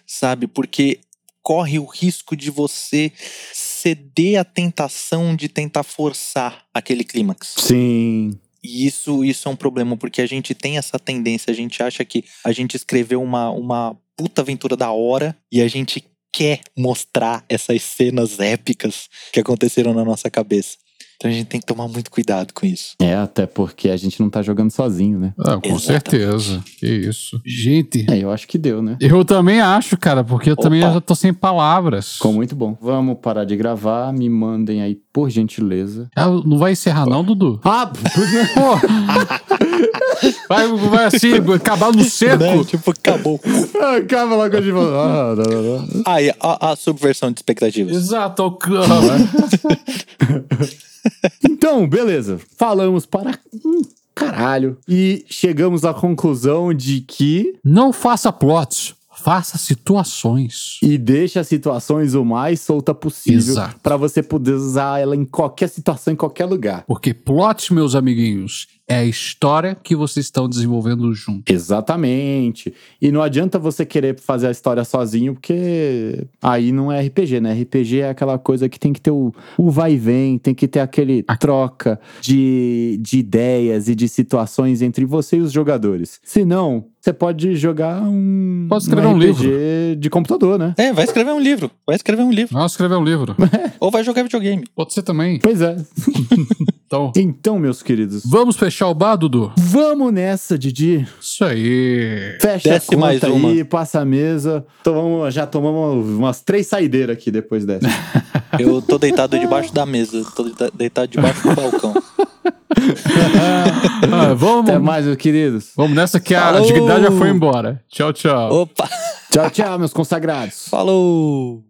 Sabe? Porque corre o risco de você ceder à tentação de tentar forçar aquele clímax. Sim. E isso, isso é um problema, porque a gente tem essa tendência, a gente acha que a gente escreveu uma, uma puta aventura da hora e a gente quer mostrar essas cenas épicas que aconteceram na nossa cabeça. Então a gente tem que tomar muito cuidado com isso. É, até porque a gente não tá jogando sozinho, né? Ah, com Exatamente. certeza. Que isso. Gente, É, eu acho que deu, né? eu também acho, cara, porque eu também Opa. já tô sem palavras. Ficou muito bom. Vamos parar de gravar. Me mandem aí, por gentileza. Ah, não vai encerrar, não, Dudu? Ah, Pô. vai, vai assim, acabar no seco. Né? Tipo, acabou. acaba logo de ah, não, não, não. Aí, a, a subversão de expectativas. Exato, o Então, beleza. Falamos para um caralho. E chegamos à conclusão de que. Não faça plots, faça situações. E deixa as situações o mais solta possível. Para você poder usar ela em qualquer situação, em qualquer lugar. Porque plot, meus amiguinhos, É a história que vocês estão desenvolvendo junto. Exatamente. E não adianta você querer fazer a história sozinho, porque aí não é RPG, né? RPG é aquela coisa que tem que ter o, o vai e vem, tem que ter aquele troca de, de ideias e de situações entre você e os jogadores. Senão, você pode jogar um, Pode escrever um RPG de computador, né? É, vai escrever um livro. Vai escrever um livro. Nossa, escrever um livro. Ou vai jogar videogame. Pode ser também. Pois é. Então, Então, meus queridos, vamos fechar o bar, Dudu? vamos nessa, Didi. Isso aí. Fecha Desce a conta mais aí, uma. passa a mesa. Tomamos, já tomamos umas três saideiras aqui depois dessa. Eu tô deitado debaixo da mesa. Tô deita- deitado debaixo do balcão. Ah, vamos, Até mais, meus queridos. vamos nessa que a dignidade já foi embora. Tchau, tchau. Opa! Tchau, tchau, meus consagrados. Falou!